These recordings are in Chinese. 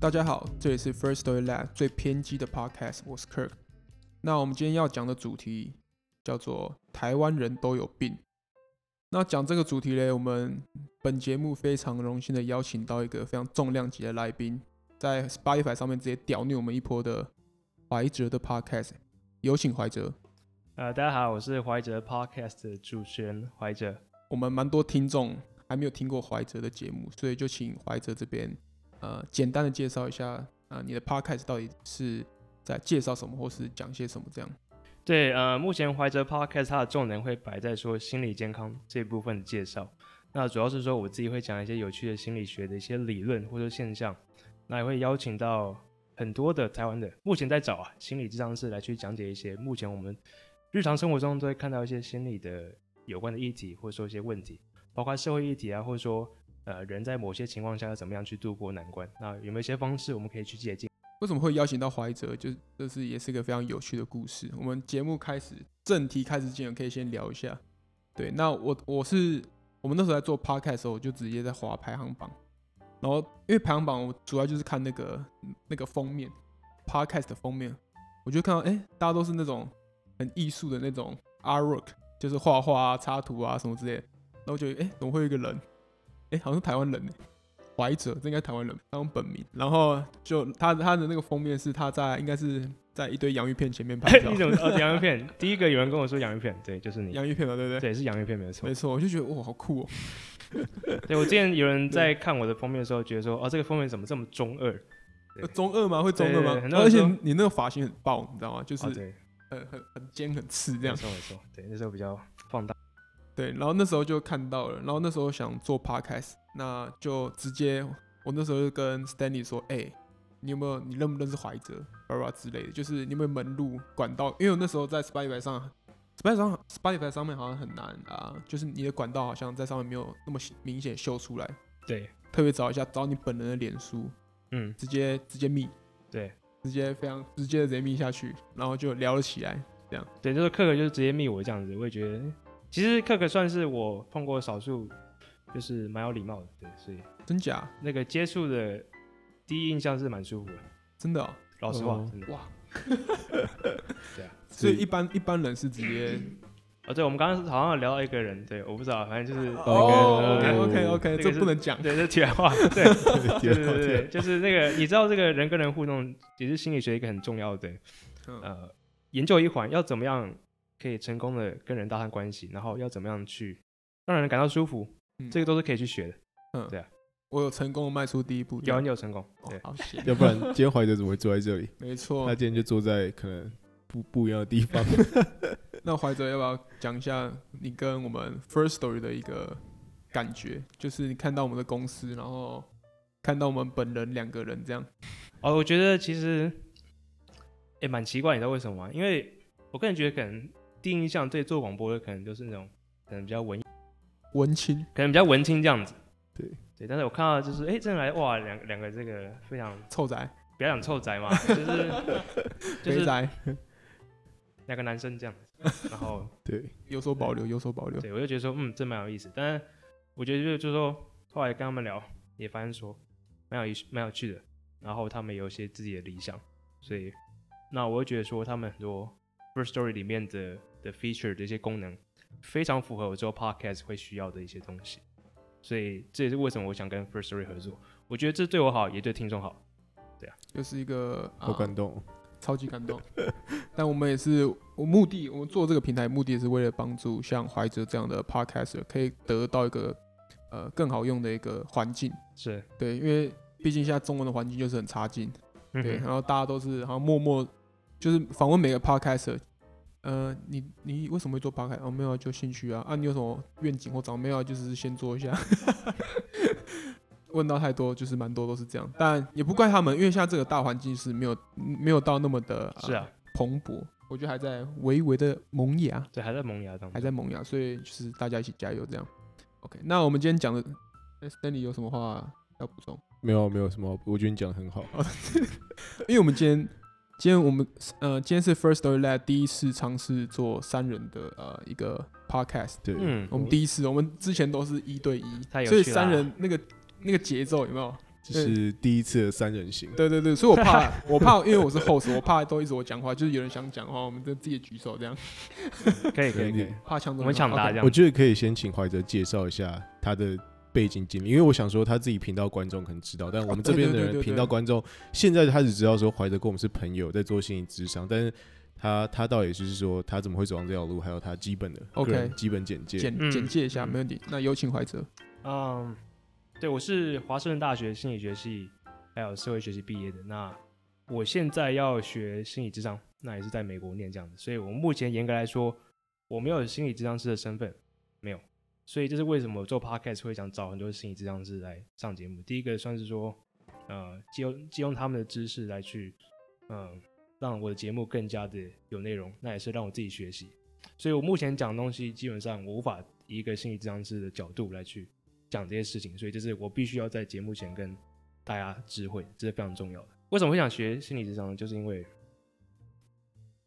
大家好，这里是 First Story Lab 最偏激的 Podcast，我是 Kirk。那我们今天要讲的主题叫做“台湾人都有病”。那讲这个主题呢，我们本节目非常荣幸的邀请到一个非常重量级的来宾，在 Spotify 上面直接屌虐我们一波的怀哲的 Podcast，有请怀哲。呃，大家好，我是怀哲 Podcast 的主持人怀哲。我们蛮多听众还没有听过怀哲的节目，所以就请怀哲这边呃简单的介绍一下啊、呃，你的 Podcast 到底是在介绍什么，或是讲些什么这样。对，呃，目前怀哲 Podcast 它的重点会摆在说心理健康这部分的介绍。那主要是说我自己会讲一些有趣的心理学的一些理论或者现象，那也会邀请到很多的台湾的目前在找啊心理咨商师来去讲解一些目前我们日常生活中都会看到一些心理的。有关的议题，或者说一些问题，包括社会议题啊，或者说呃人在某些情况下要怎么样去度过难关，那有没有一些方式我们可以去借鉴？为什么会邀请到怀哲？就这是也是一个非常有趣的故事。我们节目开始正题开始之前，可以先聊一下。对，那我我是我们那时候在做 podcast 的时候，我就直接在滑排行榜，然后因为排行榜我主要就是看那个那个封面 podcast 的封面，我就看到哎、大家都是那种很艺术的那种 artwork。就是画画啊、插图啊什么之类的，然后我觉得，哎、欸，怎么会有一个人？哎、欸，好像是台湾人呢，怀哲，这应该台湾人，他用本名。然后就他他的那个封面是他在，应该是在一堆洋芋片前面拍 照。一种呃 洋芋片，第一个有人跟我说洋芋片，对，就是你。洋芋片嘛，对不对？对，是洋芋片，没错。没错，我就觉得哇，好酷哦、喔。对，我之前有人在看我的封面的时候，觉得说，哦，这个封面怎么这么中二？中二吗？会中二吗？而且你那个发型很爆，你知道吗？就是。哦很很很尖很刺这样，没错没错，对，那时候比较放大，对，然后那时候就看到了，然后那时候想做 podcast，那就直接，我那时候就跟 Stanley 说，哎、欸，你有没有，你认不认识怀哲，巴拉之类的，就是你有没有门路管道，因为我那时候在 Spotify 上，Spotify 上，Spotify 上面好像很难啊，就是你的管道好像在上面没有那么明显秀出来，对，特别找一下找你本人的脸书，嗯，直接直接密，对。直接非常直接的直接密下去，然后就聊了起来，这样。对，就是克克就是直接密我这样子，我也觉得，其实克克算是我碰过少数，就是蛮有礼貌的，对，所以真假？那个接触的第一印象是蛮舒服的，真的、喔，老实话，哦、真的。哇，对啊，所以一般一般人是直接。哦，对，我们刚刚好像聊到一个人，对，我不知道，反正就是哦、oh,，OK OK OK，这不能讲，对，这 题外话，对，对对对对，就是那个，你知道这个人跟人互动也是心理学一个很重要的，呃，研究一环，要怎么样可以成功的跟人搭上关系，然后要怎么样去让人感到舒服，嗯、这个都是可以去学的，嗯，对啊，我有成功的迈出第一步，有你有成功，对，哦、好险，要不然今天怀哲怎么会坐在这里？没错，他今天就坐在可能不不一样的地方。那怀哲要不要讲一下你跟我们 First Story 的一个感觉？就是你看到我们的公司，然后看到我们本人两个人这样。哦，我觉得其实也蛮奇怪，你知道为什么吗？因为我个人觉得可能第一印象对做广播的可能就是那种可能比较文文青，可能比较文青这样子。对对，但是我看到就是哎，真的来哇，两两个这个非常臭宅，不要讲臭宅嘛，就是就是宅。两个男生这样子，然后 对，有所保留，有所保留。对，我就觉得说，嗯，这蛮有意思。但是我觉得就就是说，后来跟他们聊，也发现说，蛮有意思，蛮有趣的。然后他们有一些自己的理想，所以那我会觉得说，他们很多 First Story 里面的的 feature 的一些功能，非常符合我做 podcast 会需要的一些东西。所以这也是为什么我想跟 First Story 合作。我觉得这对我好，也对听众好。对啊，又是一个好感动。超级感动，但我们也是，我目的，我们做这个平台目的也是为了帮助像怀哲这样的 podcaster 可以得到一个呃更好用的一个环境，是对，因为毕竟现在中文的环境就是很差劲，对，然后大家都是好像默默就是访问每个 podcaster，呃，你你为什么会做 podcast？哦，没有，就兴趣啊，啊，你有什么愿景或长没有？就是先做一下。问到太多，就是蛮多都是这样，但也不怪他们，因为现在这个大环境是没有没有到那么的，是啊，蓬勃，我觉得还在微微的萌芽，对，还在萌芽当中，还在萌芽，所以就是大家一起加油这样。OK，那我们今天讲的，Stanley 有什么话要补充？没有，没有什么，我觉得你讲的很好，因为我们今天，今天我们呃，今天是 First Story Lab 第一次尝试做三人的呃一个 Podcast，对，嗯，我们第一次，我们之前都是一对一，所以三人那个。那个节奏有没有？就是第一次的三人行。对对对，所以我怕，我怕，因为我是 host，我怕都一直我讲话，就是有人想讲话，我们就自己举手这样。可以可以可以，怕抢走，我们抢答这样。我觉得可以先请怀哲介绍一下他的背景经历，因为我想说他自己频道观众可能知道，但我们这边的人频道观众现在他只知道说怀德跟我们是朋友，在做心理智商，但是他他到底就是说他怎么会走上这条路，还有他基本的 OK 基本简介简简介一下，没问题。那有请怀哲。嗯，对，我是华盛顿大学心理学系还有社会学系毕业的。那我现在要学心理智商，那也是在美国念这样的，所以我目前严格来说，我没有心理智商师的身份。所以这是为什么我做 podcast 会想找很多心理咨商师来上节目。第一个算是说，呃，借用借用他们的知识来去，嗯、让我的节目更加的有内容。那也是让我自己学习。所以我目前讲东西，基本上我无法以一个心理咨商师的角度来去讲这些事情。所以这是我必须要在节目前跟大家知会，这是非常重要的。为什么会想学心理咨商呢？就是因为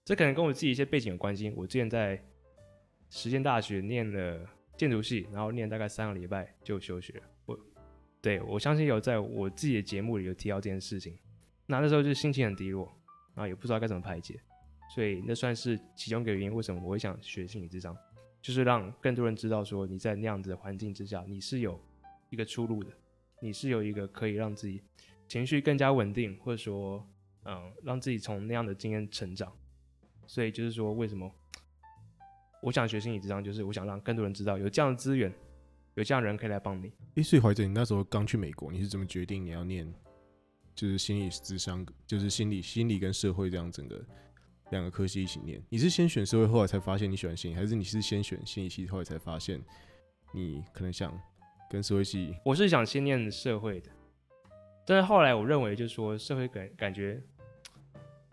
这可能跟我自己一些背景有关系。我之前在实践大学念了。建筑系，然后念大概三个礼拜就休学。我对我相信有在我自己的节目里有提到这件事情。那那时候就心情很低落，然后也不知道该怎么排解，所以那算是其中一个原因。为什么我会想学心理智商，就是让更多人知道说你在那样子的环境之下，你是有一个出路的，你是有一个可以让自己情绪更加稳定，或者说嗯让自己从那样的经验成长。所以就是说为什么？我想学心理智商，就是我想让更多人知道有这样的资源，有这样的人可以来帮你。诶，所以怀哲，你那时候刚去美国，你是怎么决定你要念，就是心理智商，就是心理、心理跟社会这样整个两个科系一起念？你是先选社会，后来才发现你喜欢心理，还是你是先选心理系，后来才发现你可能想跟社会系？我是想先念社会的，但是后来我认为，就是说社会感感觉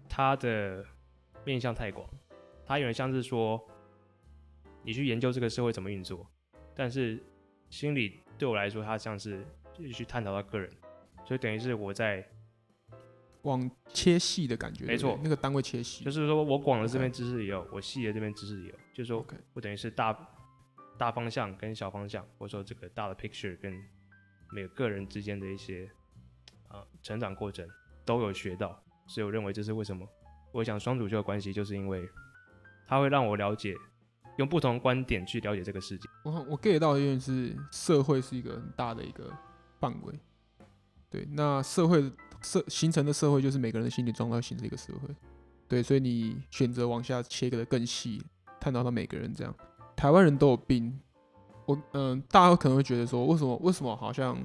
它的面向太广，它有点像是说。你去研究这个社会怎么运作，但是心理对我来说，它像是去探讨到个人，所以等于是我在往切细的感觉。没错，那个单位切细，就是说我广的这边知识也有.我细的这边知识也有，就是说我等于是大大方向跟小方向，或者说这个大的 picture 跟每个个人之间的一些啊、呃、成长过程都有学到，所以我认为这是为什么我想双主修的关系，就是因为它会让我了解。用不同观点去了解这个世界。我我 get 到的一点是，社会是一个很大的一个范围。对，那社会社形成的社会就是每个人心理状态形成一个社会。对，所以你选择往下切割的更细，探讨到每个人这样。台湾人都有病。我嗯、大家可能会觉得说，为什么为什么好像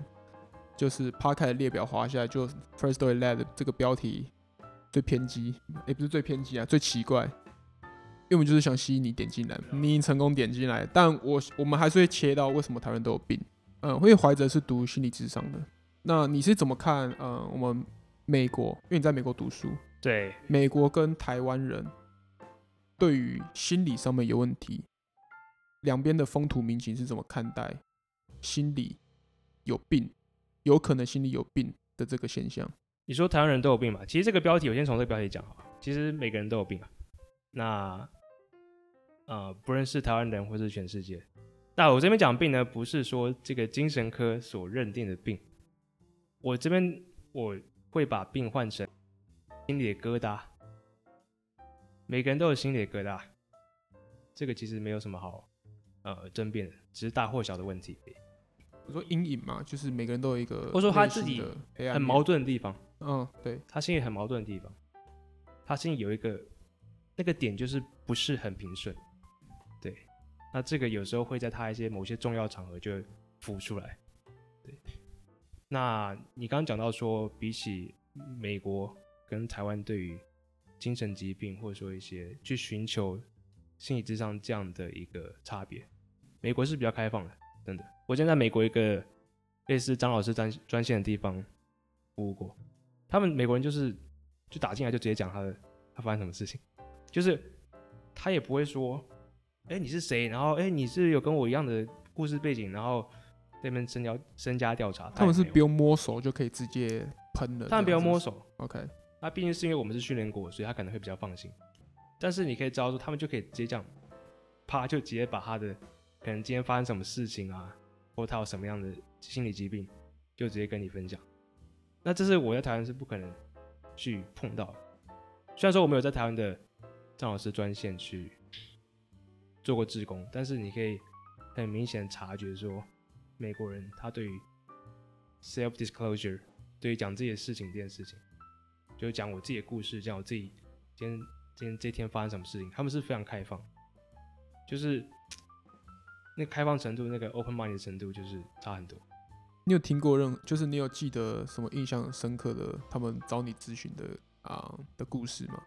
就是趴开的列表滑下来，就 First Story Lab 这个标题最偏激，也不是最偏激啊，最奇怪。因为我们就是想吸引你点进来，你已经成功点进来，但我我们还是会切到为什么台湾人都有病。嗯，因为怀哲是读心理智商的，那你是怎么看？嗯，我们美国，因为你在美国读书，对，美国跟台湾人对于心理上面有问题，两边的风土民情是怎么看待心理有病，有可能心理有病的这个现象？你说台湾人都有病嘛？其实这个标题我先从这个标题讲好了，其实每个人都有病啊。那呃，不认识台湾人或是全世界，那我这边讲病呢，不是说这个精神科所认定的病，我这边我会把病换成心里的疙瘩。每个人都有心里的疙瘩，这个其实没有什么好呃争辩的，只是大或小的问题。我说阴影嘛，就是每个人都有一个，或者说他自己很矛盾的地方。嗯，对，他心里很矛盾的地方，他心里有一个。那个点就是不是很平顺，对，那这个有时候会在他一些某些重要场合就浮出来，对。那你刚刚讲到说，比起美国跟台湾对于精神疾病或者说一些去寻求心理智商这样的一个差别，美国是比较开放的，真的。我现在在美国一个类似张老师专专线的地方服务过，他们美国人就是就打进来就直接讲他的他发生什么事情。就是他也不会说，哎、欸，你是谁？然后，哎、欸，你是有跟我一样的故事背景，然后那边深交深加调查。他们是不用摸手就可以直接喷的。他们不用摸手，OK。那毕竟是因为我们是训练过，所以他可能会比较放心。但是你可以知道说，他们就可以直接这样，啪就直接把他的可能今天发生什么事情啊，或他有什么样的心理疾病，就直接跟你分享。那这是我在台湾是不可能去碰到的。虽然说我们有在台湾的张老师专线去做过志工，但是你可以很明显察觉说，美国人他对于 self disclosure，对于讲自己的事情这件事情，就是讲我自己的故事，讲我自己今天今天这天发生什么事情，他们是非常开放，就是那开放程度，那个 open mind 的程度，就是差很多。你有听过任，就是你有记得什么印象深刻的他们找你咨询的啊、呃、的故事吗？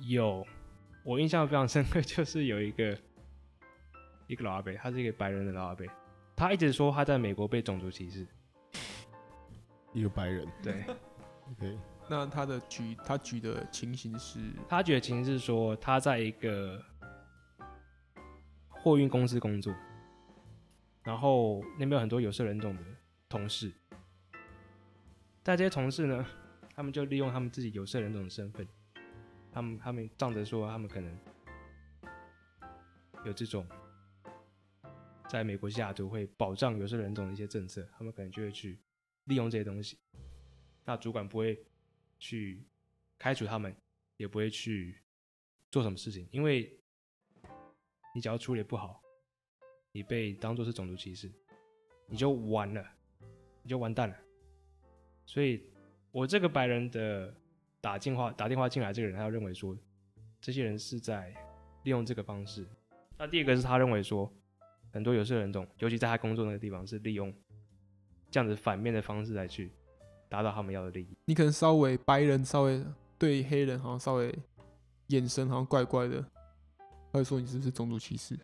有，我印象非常深刻，就是有一个一个老阿伯，他是一个白人的老阿伯，他一直说他在美国被种族歧视。一个白人，对，OK，那他的举他举的情形是，他举的情形是说他在一个货运公司工作，然后那边有很多有色人种的。同事，但这些同事呢，他们就利用他们自己有色人种的身份，他们他们仗着说他们可能有这种在美国西雅图会保障有色人种的一些政策，他们可能就会去利用这些东西。那主管不会去开除他们，也不会去做什么事情，因为你只要处理不好，你被当作是种族歧视，你就完了。你就完蛋了，所以我这个白人的打电话打电话进来，这个人他要认为说，这些人是在利用这个方式。那第二个是他认为说，很多有色人种，尤其在他工作那个地方，是利用这样子反面的方式来去达到他们要的利益。你可能稍微白人稍微对黑人好像稍微眼神好像怪怪的，他会说你是不是种族歧视？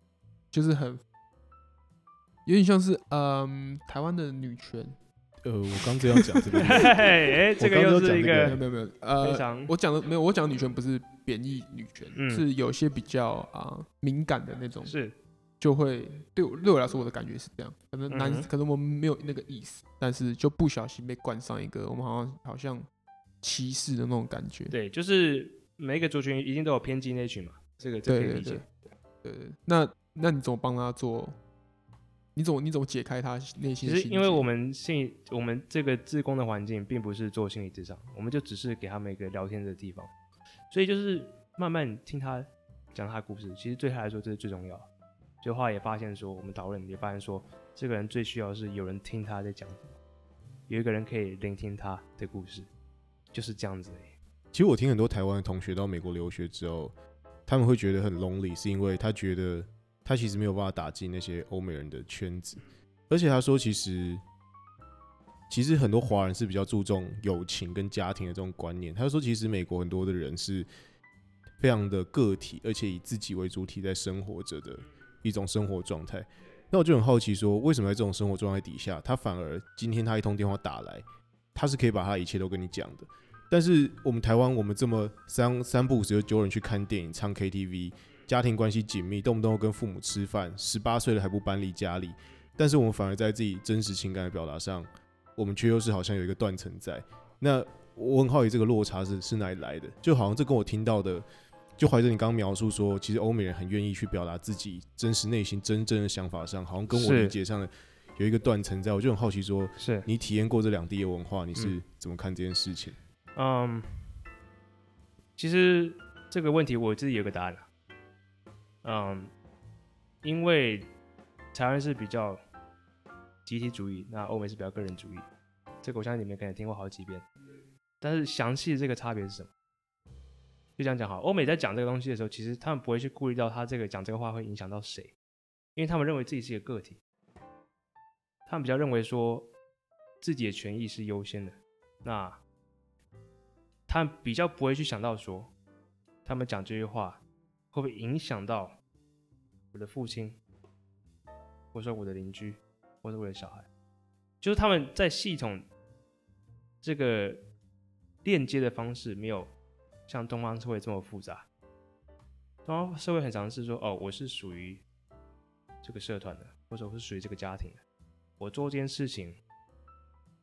就是很有点像是嗯台湾的女权。呃，我刚这样讲这个，哎，这个又是一个没有没有没有，呃，常我讲的没有，我讲的女权不是贬义女权，嗯、是有些比较啊、呃、敏感的那种，是就会对我对我来说，我的感觉是这样，可能男、嗯、可能我们没有那个意思，但是就不小心被冠上一个我们好像好像歧视的那种感觉。对，就是每一个族群一定都有偏激那群嘛，这个这可以理解。对对对，那那你怎么帮他做？你怎么你怎么解开他内心？其实，因为我们心我们这个自工的环境，并不是做心理咨商，我们就只是给他们一个聊天的地方，所以就是慢慢听他讲他的故事。其实对他来说，这是最重要的。就后来也发现说，我们讨论也发现说，这个人最需要的是有人听他在讲什么，有一个人可以聆听他的故事，就是这样子。其实我听很多台湾的同学到美国留学之后，他们会觉得很 lonely，是因为他觉得。他其实没有办法打进那些欧美人的圈子，而且他说，其实其实很多华人是比较注重友情跟家庭的这种观念。他说，其实美国很多的人是非常的个体，而且以自己为主体在生活着的一种生活状态。那我就很好奇，说为什么在这种生活状态底下，他反而今天他一通电话打来，他是可以把他一切都跟你讲的。但是我们台湾，我们这么三三不五时就揪人去看电影、唱 KTV。家庭关系紧密，动不动跟父母吃饭，十八岁了还不搬离家里，但是我们反而在自己真实情感的表达上，我们却又是好像有一个断层在。那我很好奇这个落差是是哪里来的？就好像这跟我听到的，就怀着你刚刚描述说，其实欧美人很愿意去表达自己真实内心真正的想法上，好像跟我理解上的有一个断层在。我就很好奇说，是你体验过这两地的文化，你是怎么看这件事情？嗯，其实这个问题我自己有个答案。嗯，因为台湾是比较集体主义，那欧美是比较个人主义。这个我相信你们可能听过好几遍。但是详细的这个差别是什么？就这样讲好，欧美在讲这个东西的时候，其实他们不会去顾虑到他这个讲这个话会影响到谁，因为他们认为自己是一个个体，他们比较认为说自己的权益是优先的。那他们比较不会去想到说，他们讲这句话。会不会影响到我的父亲，或者说我的邻居，或者我的小孩？就是他们在系统这个链接的方式没有像东方社会这么复杂。东方社会很常是说：“哦，我是属于这个社团的，或者我是属于这个家庭的。我做这件事情，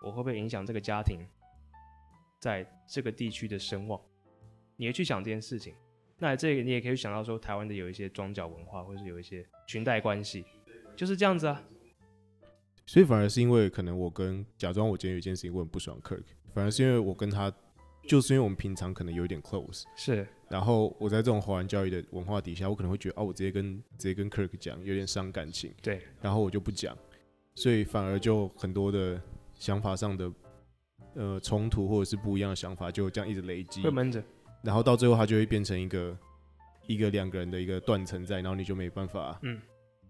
我会不会影响这个家庭在这个地区的声望？”你会去想这件事情。那这个你也可以想到说，台湾的有一些庄脚文化，或者是有一些裙带关系，就是这样子啊。所以反而是因为可能我跟假装我今天有一件事情我很不喜欢 Kirk，反反而是因为我跟他，就是因为我们平常可能有一点 close，是。然后我在这种华人教育的文化底下，我可能会觉得，哦，我直接跟直接跟 Kirk 讲，有点伤感情。对。然后我就不讲，所以反而就很多的想法上的呃冲突或者是不一样的想法，就这样一直累积。会闷着。然后到最后，它就会变成一个一个两个人的一个断层在，然后你就没办法，嗯，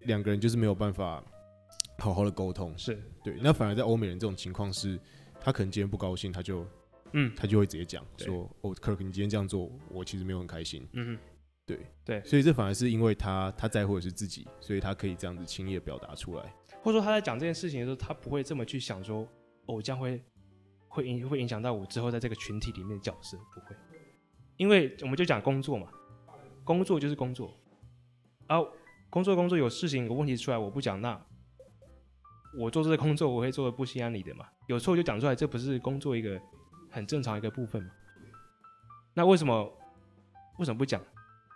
两个人就是没有办法好好的沟通。是对。那反而在欧美人这种情况是，他可能今天不高兴，他就。嗯，他就会直接讲说：“哦，Kirk，你今天这样做，我其实没有很开心。”嗯哼，对对，所以这反而是因为他他在乎的是自己，所以他可以这样子轻易的表达出来，或者说他在讲这件事情的时候，他不会这么去想说：“哦，这样会会影会影响到我之后在这个群体里面的角色。”不会，因为我们就讲工作嘛，工作就是工作，啊，工作工作有事情有问题出来，我不讲，那我做这个工作我会做的不心安理得嘛，有错就讲出来，这不是工作一个。很正常一个部分嘛，那为什么为什么不讲？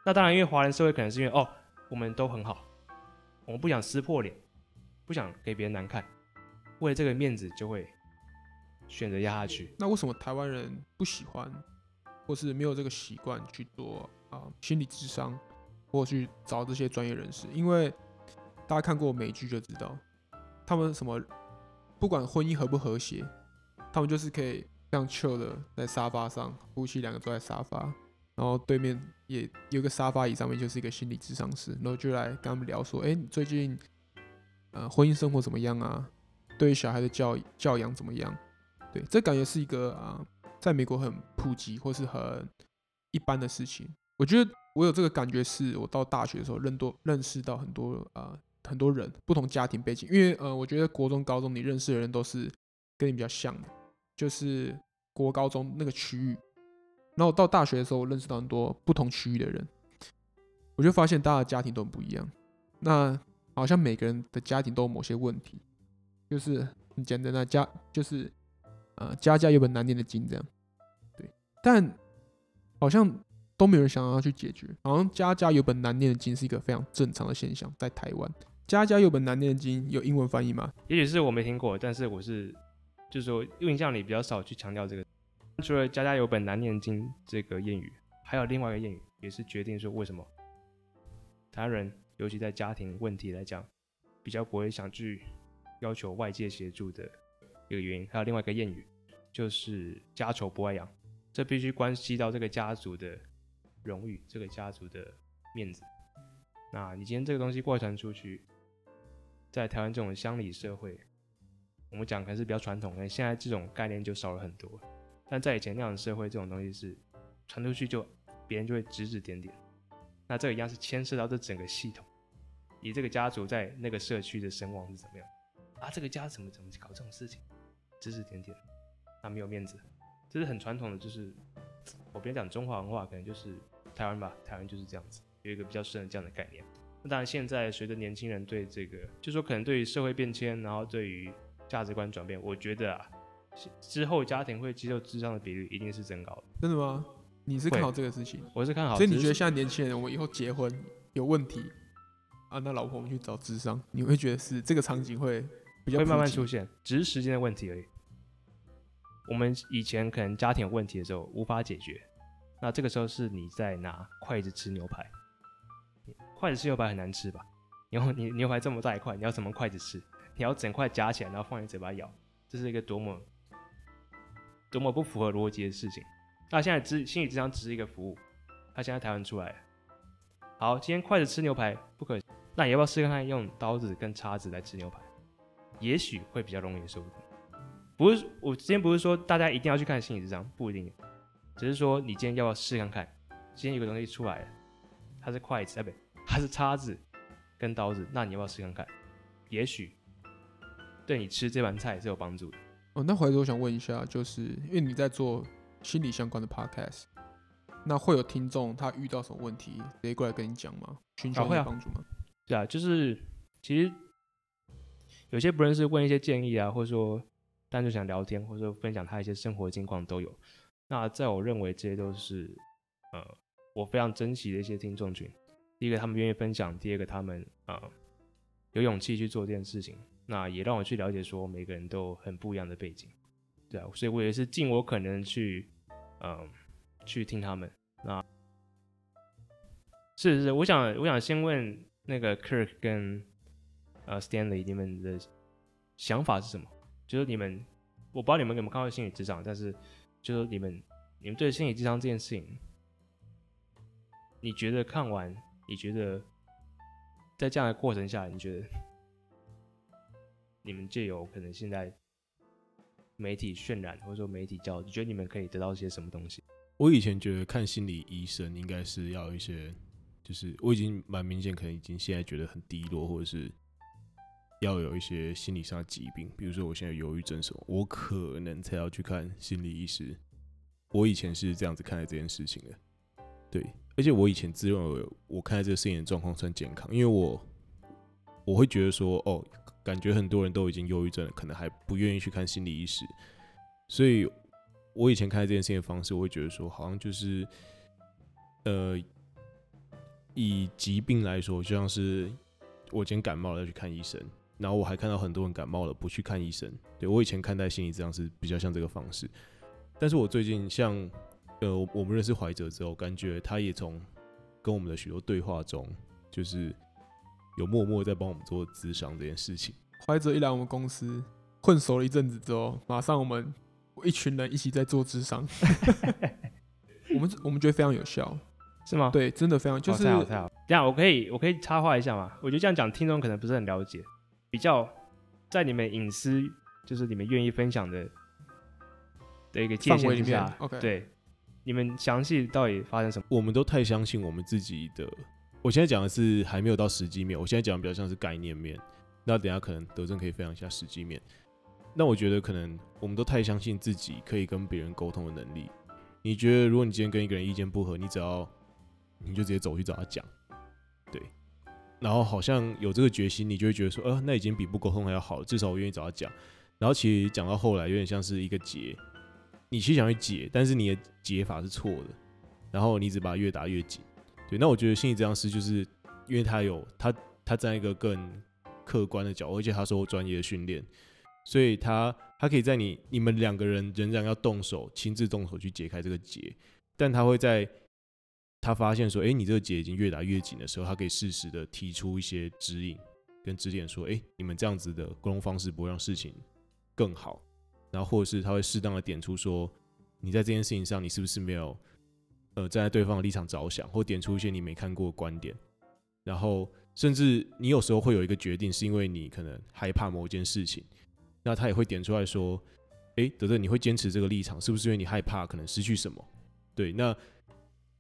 那当然，因为华人社会可能是因为哦，我们都很好，我们不想撕破脸，不想给别人难看，为了这个面子就会选择压下去。那为什么台湾人不喜欢，或是没有这个习惯去做啊、心理智商，或去找这些专业人士？因为大家看过美剧就知道，他们什么不管婚姻和不和谐，他们就是可以。这样 chill 的在沙发上，夫妻两个坐在沙发，然后对面也有个沙发椅，上面就是一个心理智商师，然后就来跟他们聊说，哎、欸，你最近呃婚姻生活怎么样啊？对小孩的教教养怎么样？对，这感觉是一个啊、在美国很普及或是很一般的事情。我觉得我有这个感觉，是我到大学的时候认多认识到很多啊、呃、很多人不同家庭背景，因为呃，我觉得国中、高中你认识的人都是跟你比较像的。就是国高中那个区域，然后到大学的时候，我认识到很多不同区域的人，我就发现大家的家庭都很不一样。那好像每个人的家庭都有某些问题，就是很简单的家，就是呃家家有本难念的经这样。对，但好像都没有人想要去解决。好像家家有本难念的经是一个非常正常的现象，在台湾，家家有本难念的经有英文翻译吗？也许是我没听过，但是我是。就是说，印象里比较少去强调这个。除了“家家有本难念经”这个谚语，还有另外一个谚语，也是决定说为什么台湾人，尤其在家庭问题来讲，比较不会想去要求外界协助的一个原因。还有另外一个谚语，就是“家丑不外扬”，这必须关系到这个家族的荣誉，这个家族的面子。那你今天这个东西外传出去，在台湾这种乡里社会。我们讲可能是比较传统的，现在这种概念就少了很多。但在以前那样的社会，这种东西是传出去就别人就会指指点点。那这个一样是牵涉到这整个系统，以这个家族在那个社区的声望是怎么样啊？这个家怎么怎么搞这种事情，指指点点，那没有面子。这是很传统的，就是我别讲中华文化，可能就是台湾吧，台湾就是这样子，有一个比较深的这样的概念。那当然，现在随着年轻人对这个，就说可能对于社会变迁，然后对于价值观转变，我觉得啊，之后家庭会接受智商的比率一定是增高的。真的吗？你是看好这个事情？我是看好。所以你觉得现在年轻人，我以后结婚有问题啊，那老婆我们去找智商，你会觉得是这个场景会比较会慢慢出现，只是时间的问题而已。我们以前可能家庭有问题的时候无法解决，那这个时候是你在拿筷子吃牛排，筷子吃牛排很难吃吧？然后你牛排这么大一块，你要怎么筷子吃？你要整块夹起来，然后放你嘴巴咬，这是一个多么多么不符合逻辑的事情。那现在只心理智商只是一个服务，他现在台湾出来了，好，今天筷子吃牛排不可，那你要不要试看看用刀子跟叉子来吃牛排？也许会比较容易受。不是，我今天不是说大家一定要去看心理智商，不一定，只是说你今天要不要试看看？今天有个东西出来了，它是筷子，哎，不，它是叉子跟刀子，那你要不要试看看？也许。对你吃这盘菜是有帮助的哦。那怀哲，我想问一下，就是因为你在做心理相关的 podcast，那会有听众他遇到什么问题直接过来跟你讲吗？寻求帮助吗？对啊，就是其实有些不认识问一些建议啊，或者说单纯想聊天，或者说分享他一些生活近况都有。那在我认为这些都是呃我非常珍惜的一些听众群。第一个他们愿意分享，第二个他们呃有勇气去做这件事情。那也让我去了解，说每个人都很不一样的背景。对啊，所以我也是尽我可能去，嗯，去听他们。那，是是，我想我想先问那个 Kirk 跟呃 Stanley 你们的想法是什么？就是你们，我不知道你们有没有看过心理咨商，但是就是你们你们对心理智商这件事情，你觉得看完，你觉得在这样的过程下，你觉得你们就有可能现在？媒体渲染或者说媒体教，你觉得你们可以得到一些什么东西？我以前觉得看心理医生应该是要一些，就是我已经蛮明显，可能已经现在觉得很低落，或者是要有一些心理上的疾病，比如说我现在忧郁症什么，我可能才要去看心理医师。我以前是这样子看待这件事情的，对，而且我以前自认为我看待这个事情的状况算健康，因为我我会觉得说，哦。感觉很多人都已经忧郁症了，可能还不愿意去看心理医师。所以，我以前看待这件事情的方式，我会觉得说，好像就是，呃，以疾病来说，就像是我今天感冒了要去看医生，然后我还看到很多人感冒了不去看医生。对，我以前看待心理治疗是比较像这个方式，但是我最近像，呃，我们认识怀哲之后，感觉他也从跟我们的许多对话中，就是。有默默在帮我们做咨商这件事情。怀哲一来我们公司混熟了一阵子之后，马上我们一群人一起在做咨商。我们我们觉得非常有效，是吗？对，真的非常就是。太好好。这样我可以我可以插话一下吗？我觉得这样讲听众可能不是很了解。比较在你们隐私，就是你们愿意分享的的一个界限之下，OK，对，你们详细到底发生什么？我们都太相信我们自己的。我现在讲的是还没有到实际面，我现在讲的比较像是概念面。那等下可能德正可以分享一下实际面。那我觉得可能我们都太相信自己可以跟别人沟通的能力。你觉得如果你今天跟一个人意见不合，你只要你就直接走去找他讲，对。然后好像有这个决心，你就会觉得说，呃，那已经比不沟通还要好，至少我愿意找他讲。然后其实讲到后来，有点像是一个结，你其实想去解，但是你的解法是错的，然后你只把它越打越紧。对，那我觉得心理治疗师就是因为他有他他在一个更客观的角度，而且他受过专业的训练，所以他他可以在你你们两个人仍然要动手亲自动手去解开这个结，但他会在他发现说，哎，你这个结已经越打越紧的时候，他可以适时的提出一些指引跟指点，说，哎，你们这样子的沟通方式不会让事情更好，然后或者是他会适当的点出说，你在这件事情上你是不是没有。呃，站在对方的立场着想，或点出一些你没看过的观点，然后甚至你有时候会有一个决定，是因为你可能害怕某一件事情，那他也会点出来说：“诶，德德，你会坚持这个立场，是不是因为你害怕可能失去什么？”对，那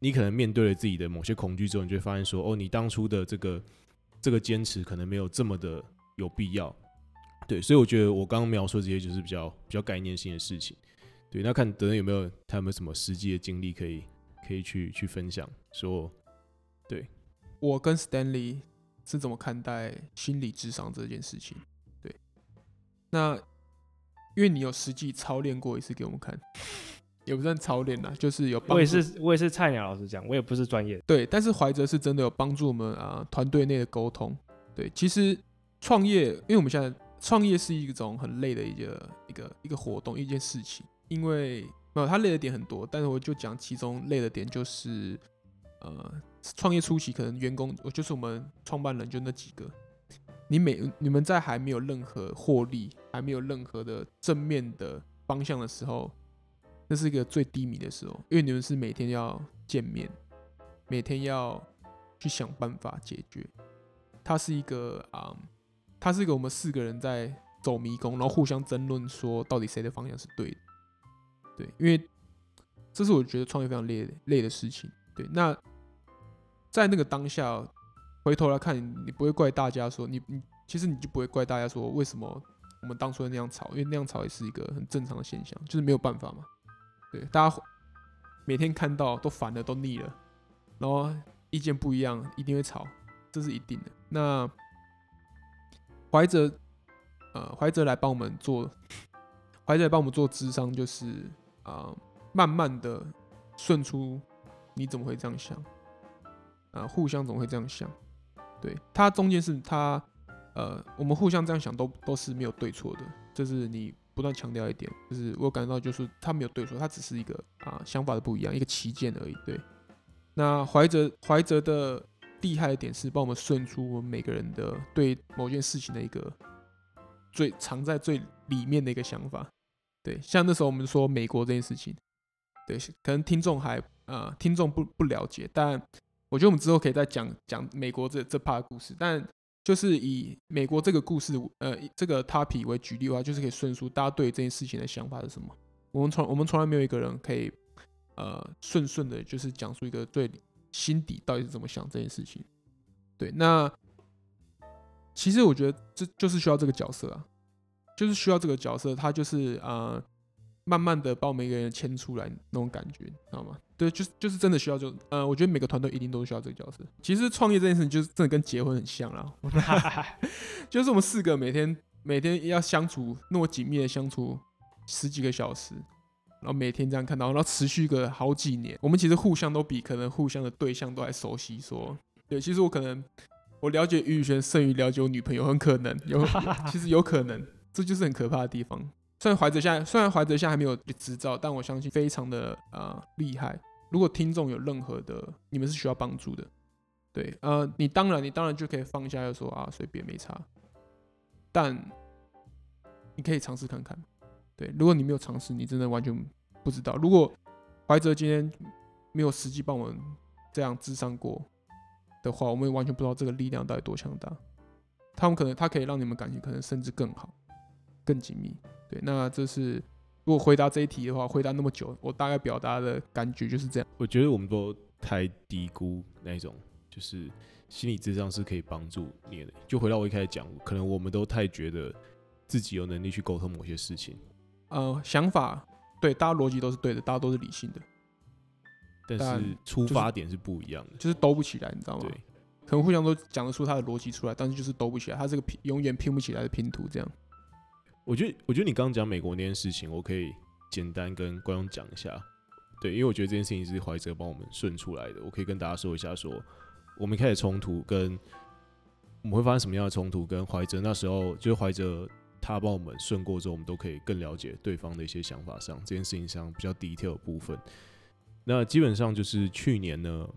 你可能面对了自己的某些恐惧之后，你就会发现说：“哦，你当初的这个这个坚持可能没有这么的有必要。”对，所以我觉得我刚刚描述这些就是比较比较概念性的事情。对，那看德恩有没有他有没有什么实际的经历可以。可以去去分享说，对，我跟 Stanley 是怎么看待心理智商这件事情？对，那因为你有实际操练过一次给我们看，也不算操练啦，就是有。我也是我也是菜鸟，老实讲，我也不是专业。对，但是怀哲是真的有帮助我们啊，团队内的沟通。对，其实创业，因为我们现在创业是一种很累的一个一个一个活动，一件事情，因为。没有，他累的点很多，但是我就讲其中累的点就是，呃，创业初期可能员工，我就是我们创办人就那几个，你每你们在还没有任何获利，还没有任何的正面的方向的时候，那是一个最低迷的时候，因为你们是每天要见面，每天要去想办法解决，它是一个啊、它是一个我们四个人在走迷宫，然后互相争论说到底谁的方向是对的。对，因为这是我觉得创业非常累累的事情。对，那在那个当下回头来看，你不会怪大家说你你其实你就不会怪大家说为什么我们当初那样吵，因为那样吵也是一个很正常的现象，就是没有办法嘛。对，大家每天看到都烦了，都腻了，然后意见不一样，一定会吵，这是一定的。那怀哲，呃，怀哲来帮我们做，怀哲来帮我们做智商，就是。啊、呃，慢慢的顺出，你怎么会这样想？啊、互相怎么会这样想？对，他中间是他，呃，我们互相这样想都都是没有对错的，这是你不断强调一点，就是我感到就是他没有对错，他只是一个啊想法的不一样，一个旗舰而已。对，那怀哲怀哲的厉害的点是帮我们顺出我们每个人的对某件事情的一个最藏在最里面的一个想法。对，像那时候我们说美国这件事情，对，可能听众还啊、呃、听众不不了解，但我觉得我们之后可以再讲讲美国这这 part 故事，但。就是以美国这个故事，呃，这个 topic 为举例的话，就是可以顺述大家对这件事情的想法是什么。我们从我们从来没有一个人可以，呃，顺顺的，就是讲述一个最心底到底是怎么想这件事情。对，那其实我觉得这就是需要这个角色啊，就是需要这个角色，他就是啊。慢慢的把我们一个人牵出来那种感觉，知道吗？对，就是就是真的需要就，呃，我觉得每个团队一定都需要这个角色。其实创业这件事情就是真的跟结婚很像啦，就是我们四个每天每天要相处那么紧密的相处十几个小时，然后每天这样看到，然后持续个好几年，我们其实互相都比可能互相的对象都还熟悉。说，对，其实我可能我了解于宇轩胜于了解我女朋友，很可能有，其实有可能，这就是很可怕的地方。虽然怀哲现在虽然怀哲现在还没有执照，但我相信非常的啊厉害。如果听众有任何的，你们是需要帮助的，对，呃，你当然你当然就可以放下，就说啊随便没差。但你可以尝试看看，对，如果你没有尝试，你真的完全不知道。如果怀哲今天没有实际帮我们这样智商过的话，我们也完全不知道这个力量到底多强大。他们可能他可以让你们感情可能甚至更好，更紧密。对，那这是如果回答这一题的话，回答那么久，我大概表达的感觉就是这样。我觉得我们都太低估那种，就是心理智商是可以帮助你的。就回到我一开始讲，可能我们都太觉得自己有能力去沟通某些事情。呃，想法对，大家逻辑都是对的，大家都是理性的，但是出发点是不一样的，就是、就是兜不起来，你知道吗？对，可能互相都讲得出他的逻辑出来，但是就是兜不起来，他这个拼永远拼不起来的拼图，这样。我觉得，我觉得你刚刚讲美国那件事情，我可以简单跟观众讲一下。对，因为我觉得这件事情是怀哲帮我们顺出来的，我可以跟大家说一下说，我们开始冲突，跟我们会发生什么样的冲突，跟怀哲那时候，就是怀哲他帮我们顺过之后，我们都可以更了解对方的一些想法上，这件事情上比较 detail 的部分。那基本上就是去年呢，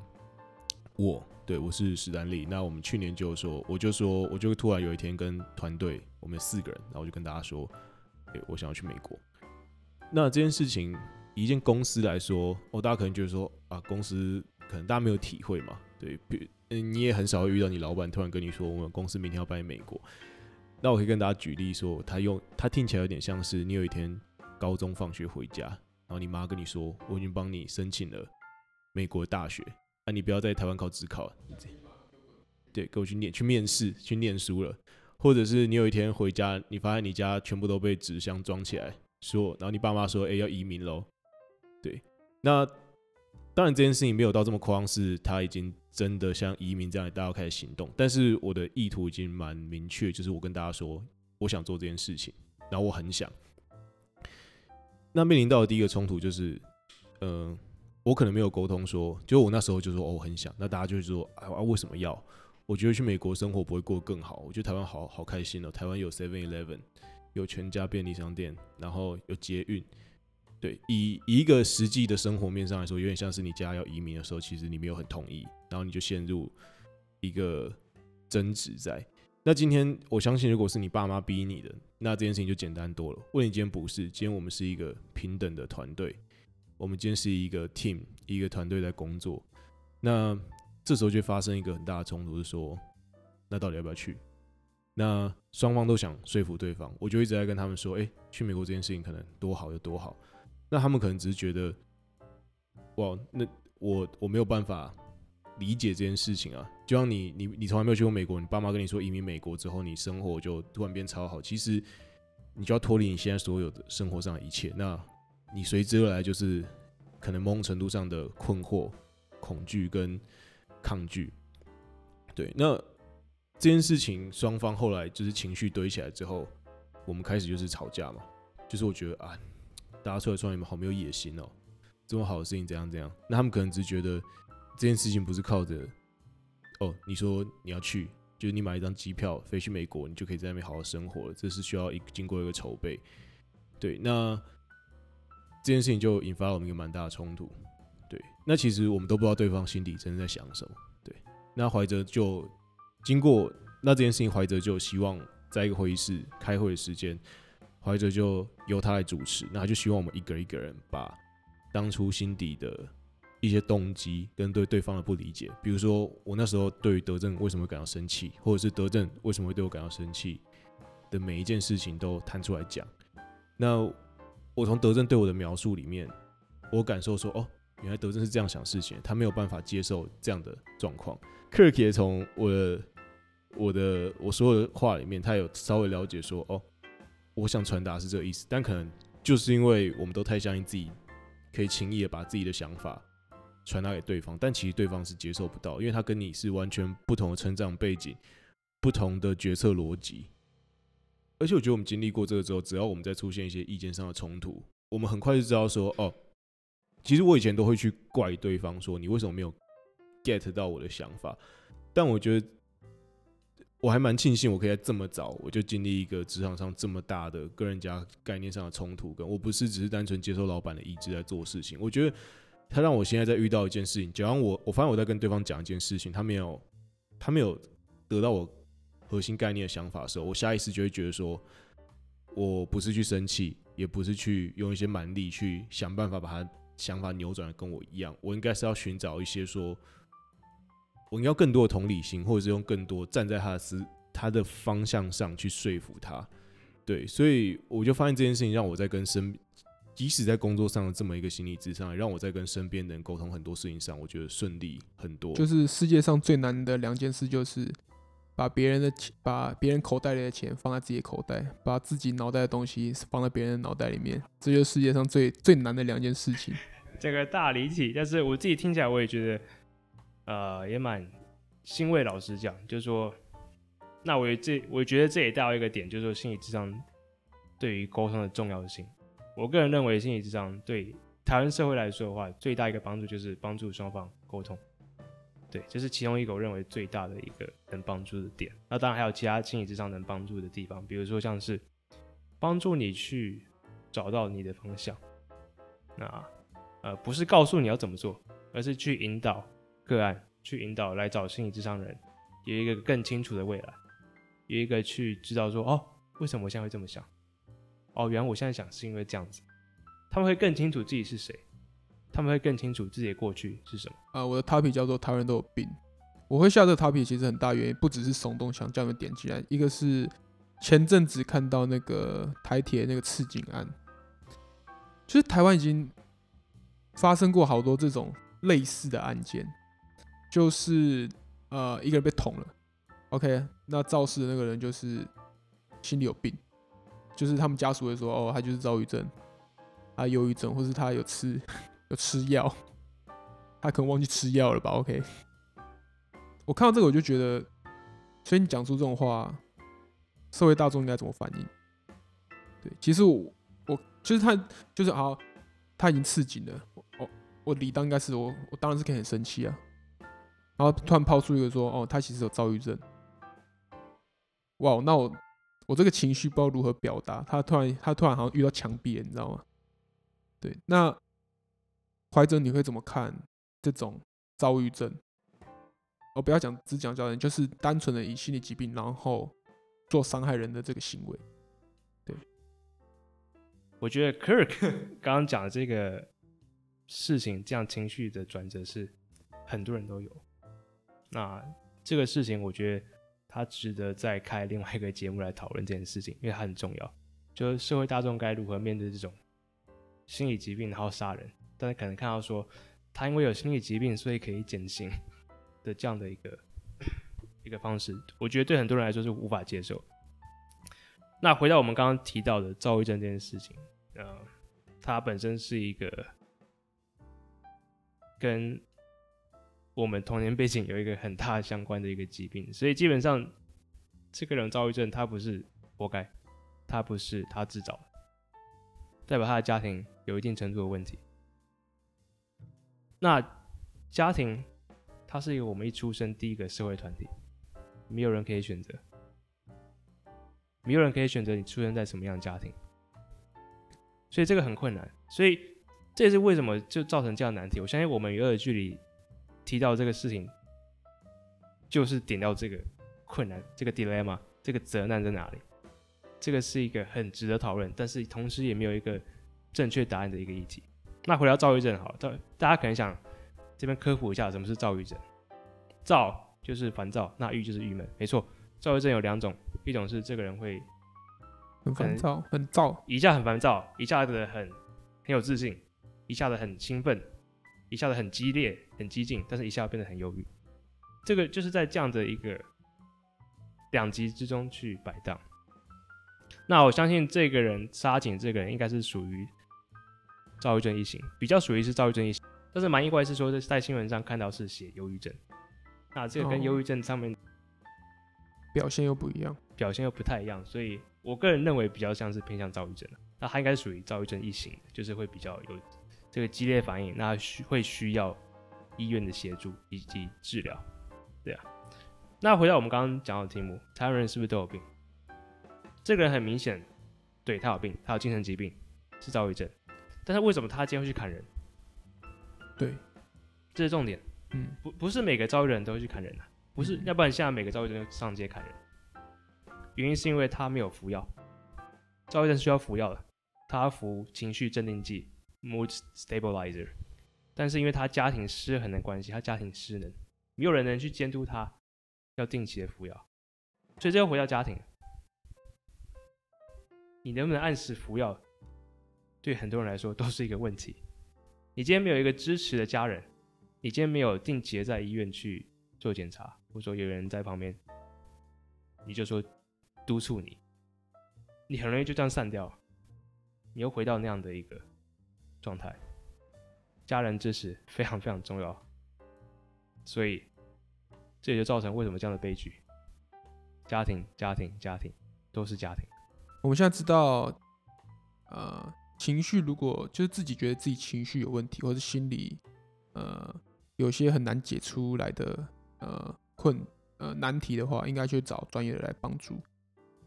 我。对，我是史丹利。那我们去年就说，我就说，我就突然有一天跟团队，我们四个人，然后我就跟大家说，诶，我想要去美国。那这件事情，一间公司来说，哦，大家可能觉得说，啊，公司可能大家没有体会嘛，对，嗯，你也很少会遇到你老板突然跟你说，我们公司明天要搬美国。那我可以跟大家举例说，他用他听起来有点像是你有一天高中放学回家，然后你妈跟你说，我已经帮你申请了美国大学。那、啊、你不要在台湾考指考，对，给我去念去面试去念书了，或者是你有一天回家，你发现你家全部都被纸箱装起来，说，然后你爸妈说，哎、要移民喽，对，那当然这件事情没有到这么夸张，是他已经真的像移民这样，大家开始行动，但是我的意图已经蛮明确，就是我跟大家说，我想做这件事情，然后我很想，那面临到的第一个冲突就是，嗯、我可能没有沟通说，就我那时候就说哦，我很想，那大家就会说啊，为什么要？我觉得去美国生活不会过得更好，我觉得台湾好好开心哦，台湾有 Seven Eleven，有全家便利商店，然后有捷运，对，以一个实际的生活面上来说，有点像是你家要移民的时候，其实你没有很同意，然后你就陷入一个争执在。那今天我相信，如果是你爸妈逼你的，那这件事情就简单多了。问你今天不是，今天我们是一个平等的团队。我们今天是一个 team，一个团队在工作，那这时候就发生一个很大的冲突，是说，那到底要不要去？那双方都想说服对方，我就一直在跟他们说，哎，去美国这件事情可能多好有多好。那他们可能只是觉得，哇，那我我没有办法理解这件事情啊。就像你你你从来没有去过美国，你爸妈跟你说移民美国之后，你生活就突然变超好，其实你就要脱离你现在所有的生活上的一切。那你随之而来就是可能某种程度上的困惑、恐惧跟抗拒。对，那这件事情双方后来就是情绪堆起来之后，我们开始就是吵架嘛。就是我觉得啊，大家出来说你们好没有野心哦，这么好的事情怎样怎样？那他们可能只觉得这件事情不是靠着哦，你说你要去，就是你买一张机票飞去美国，你就可以在那边好好生活了。这是需要一经过一个筹备。对，那这件事情就引发了我们一个蛮大的冲突。对，那其实我们都不知道对方心底真的在想什么。对，那怀哲就经过那这件事情，怀哲就希望在一个会议室开会的时间，怀哲就由他来主持，那他就希望我们一个一个人把当初心底的一些动机跟对对方的不理解，比如说我那时候对于德正为什么会感到生气，或者是德正为什么会对我感到生气的每一件事情都摊出来讲。那我从德正对我的描述里面，我感受说，哦，原来德正是这样想事情，他没有办法接受这样的状况。Kirk 也从我的我的我所有的话里面，他有稍微了解说，哦，我想传达是这个意思，但可能就是因为我们都太相信自己，可以轻易的把自己的想法。传达给对方，但其实对方是接受不到，因为他跟你是完全不同的成长背景，不同的决策逻辑。而且我觉得我们经历过这个之后，只要我们再出现一些意见上的冲突，我们很快就知道说，哦，其实我以前都会去怪对方说，你为什么没有 get 到我的想法？但我觉得我还蛮庆幸，我可以在这么早我就经历一个职场上这么大的跟人家概念上的冲突，跟我不是只是单纯接受老板的意志来做事情。我觉得。他让我现在在遇到一件事情，假如我我发现我在跟对方讲一件事情，他没有他没有得到我核心概念的想法的时候，我下意识就会觉得说，我不是去生气，也不是去用一些蛮力去想办法把他想法扭转的跟我一样，我应该是要寻找一些说，我应该更多的同理心，或者是用更多站在他的思他的方向上去说服他。对，所以我就发现这件事情让我在跟身。即使在工作上的这么一个心理咨商，也让我在跟身边人沟通很多事情上，我觉得顺利很多。就是世界上最难的两件事，就是把别人的钱，把别人口袋里的钱放在自己的口袋，把自己脑袋的东西放在别人的脑袋里面，这就是世界上最最难的两件事情。这个大离题，但是我自己听起来，我也觉得，呃，也蛮欣慰。老实讲，就是说，那我这，我觉得这也带到一个点，就是说，心理智商对于沟通的重要性。我个人认为，心理智商对台湾社会来说的话，最大一个帮助就是帮助双方沟通。对，这、是其中一个我认为最大的一个能帮助的点。那当然还有其他心理智商能帮助的地方，比如说像是帮助你去找到你的方向。那呃，不是告诉你要怎么做，而是去引导个案，去引导来找心理智商人，有一个更清楚的未来，有一个去知道说哦，为什么我现在会这么想。哦，原来我现在想是因为这样子，他们会更清楚自己是谁，他们会更清楚自己的过去是什么。啊、我的 topic 叫做“台湾人都有病”。我会下这个 topic 其实很大原因不只是耸动想叫你们点进来，一个是前阵子看到那个台铁那个刺警案，就是台湾已经发生过好多这种类似的案件，就是呃一个人被捅了，OK，那肇事的那个人就是心里有病。就是他们家属会说，哦，他就是躁郁症，啊，忧郁症，或是他有吃吃药，他可能忘记吃药了吧？OK，我看到这个我就觉得，所以你讲出这种话，社会大众应该怎么反应？对，其实我我就是他就是好，他已经刺警了，我我理当应该是我我当然是可以很生气啊，然后突然抛出一个说，哦，他其实有躁郁症，哇，那我。我这个情绪不知道如何表达，他突然他突然好像遇到墙壁了，你知道吗？对，那怀哲你会怎么看这种躁郁症？我不要讲只讲躁郁症，就是单纯的以心理疾病然后做伤害人的这个行为。对，我觉得 Kirk 刚刚讲的这个事情，这样情绪的转折是很多人都有。那这个事情，我觉得。他值得再开另外一个节目来讨论这件事情，因为它很重要。就是社会大众该如何面对这种心理疾病，然后杀人，但是可能看到说他因为有心理疾病，所以可以减刑的这样的一个一个方式，我觉得对很多人来说是无法接受。那回到我们刚刚提到的躁郁症这件事情，呃，它本身是一个跟我们童年背景有一个很大相关的一个疾病，所以基本上这个人躁郁症，他不是活该，他不是他自找的，代表他的家庭有一定程度的问题。那家庭，它是一个我们一出生第一个社会团体，没有人可以选择，没有人可以选择你出生在什么样的家庭。所以这个很困难。所以这也是为什么就造成这样难题。我相信我们与恶的距离提到这个事情，就是点到这个困难，这个 dilemma，这个责难在哪里？这个是一个很值得讨论，但是同时也没有一个正确答案的一个议题。那回到躁郁症，好，大大家可能想这边科普一下什么是躁郁症。躁就是烦躁，那郁就是郁闷，没错。躁郁症有两种，一种是这个人会很烦躁，很躁，一下很烦躁，一下子很很有自信，一下子很兴奋，一下子很激烈、很激进，但是一下变得很忧郁。这个就是在这样的一个两极之中去摆荡。那我相信这个人沙井这个人应该是属于躁郁症一型，比较属于是躁郁症一型。但是蛮意外是说，在新闻上看到是写忧郁症，那这个跟忧郁症上面、哦、表现又不一样，表现又不太一样，所以我个人认为比较像是偏向躁郁症。那他应该是属于躁郁症一型，就是会比较有这个激烈反应，那需会需要医院的协助以及治疗。对啊，那回到我们刚刚讲到的题目，台湾人是不是都有病？这个人很明显，对，他有病，他有精神疾病，是躁郁症。但是为什么他今天会去砍人？对，这是重点。嗯，不，不是每个躁郁人都会去砍人啊，不是，嗯、要不然现在每个躁郁症就上街砍人。原因是因为他没有服药，躁郁症需要服药的，他服情绪镇定剂 （mood stabilizer）。但是因为他家庭失衡的关系，他家庭失能，没有人能去监督他，要定期的服药，所以这又回到家庭。你能不能按时服药，对很多人来说都是一个问题。你今天没有一个支持的家人，你今天没有定期的在医院去做检查，或者说有人在旁边，你就说督促你，你很容易就这样散掉，你又回到那样的一个状态。家人支持非常非常重要，所以这也就造成为什么这样的悲剧。家庭，家庭，家庭，都是家庭。我们现在知道，呃，情绪如果就是自己觉得自己情绪有问题，或者心里呃有些很难解出来的呃困呃难题的话，应该去找专业的来帮助。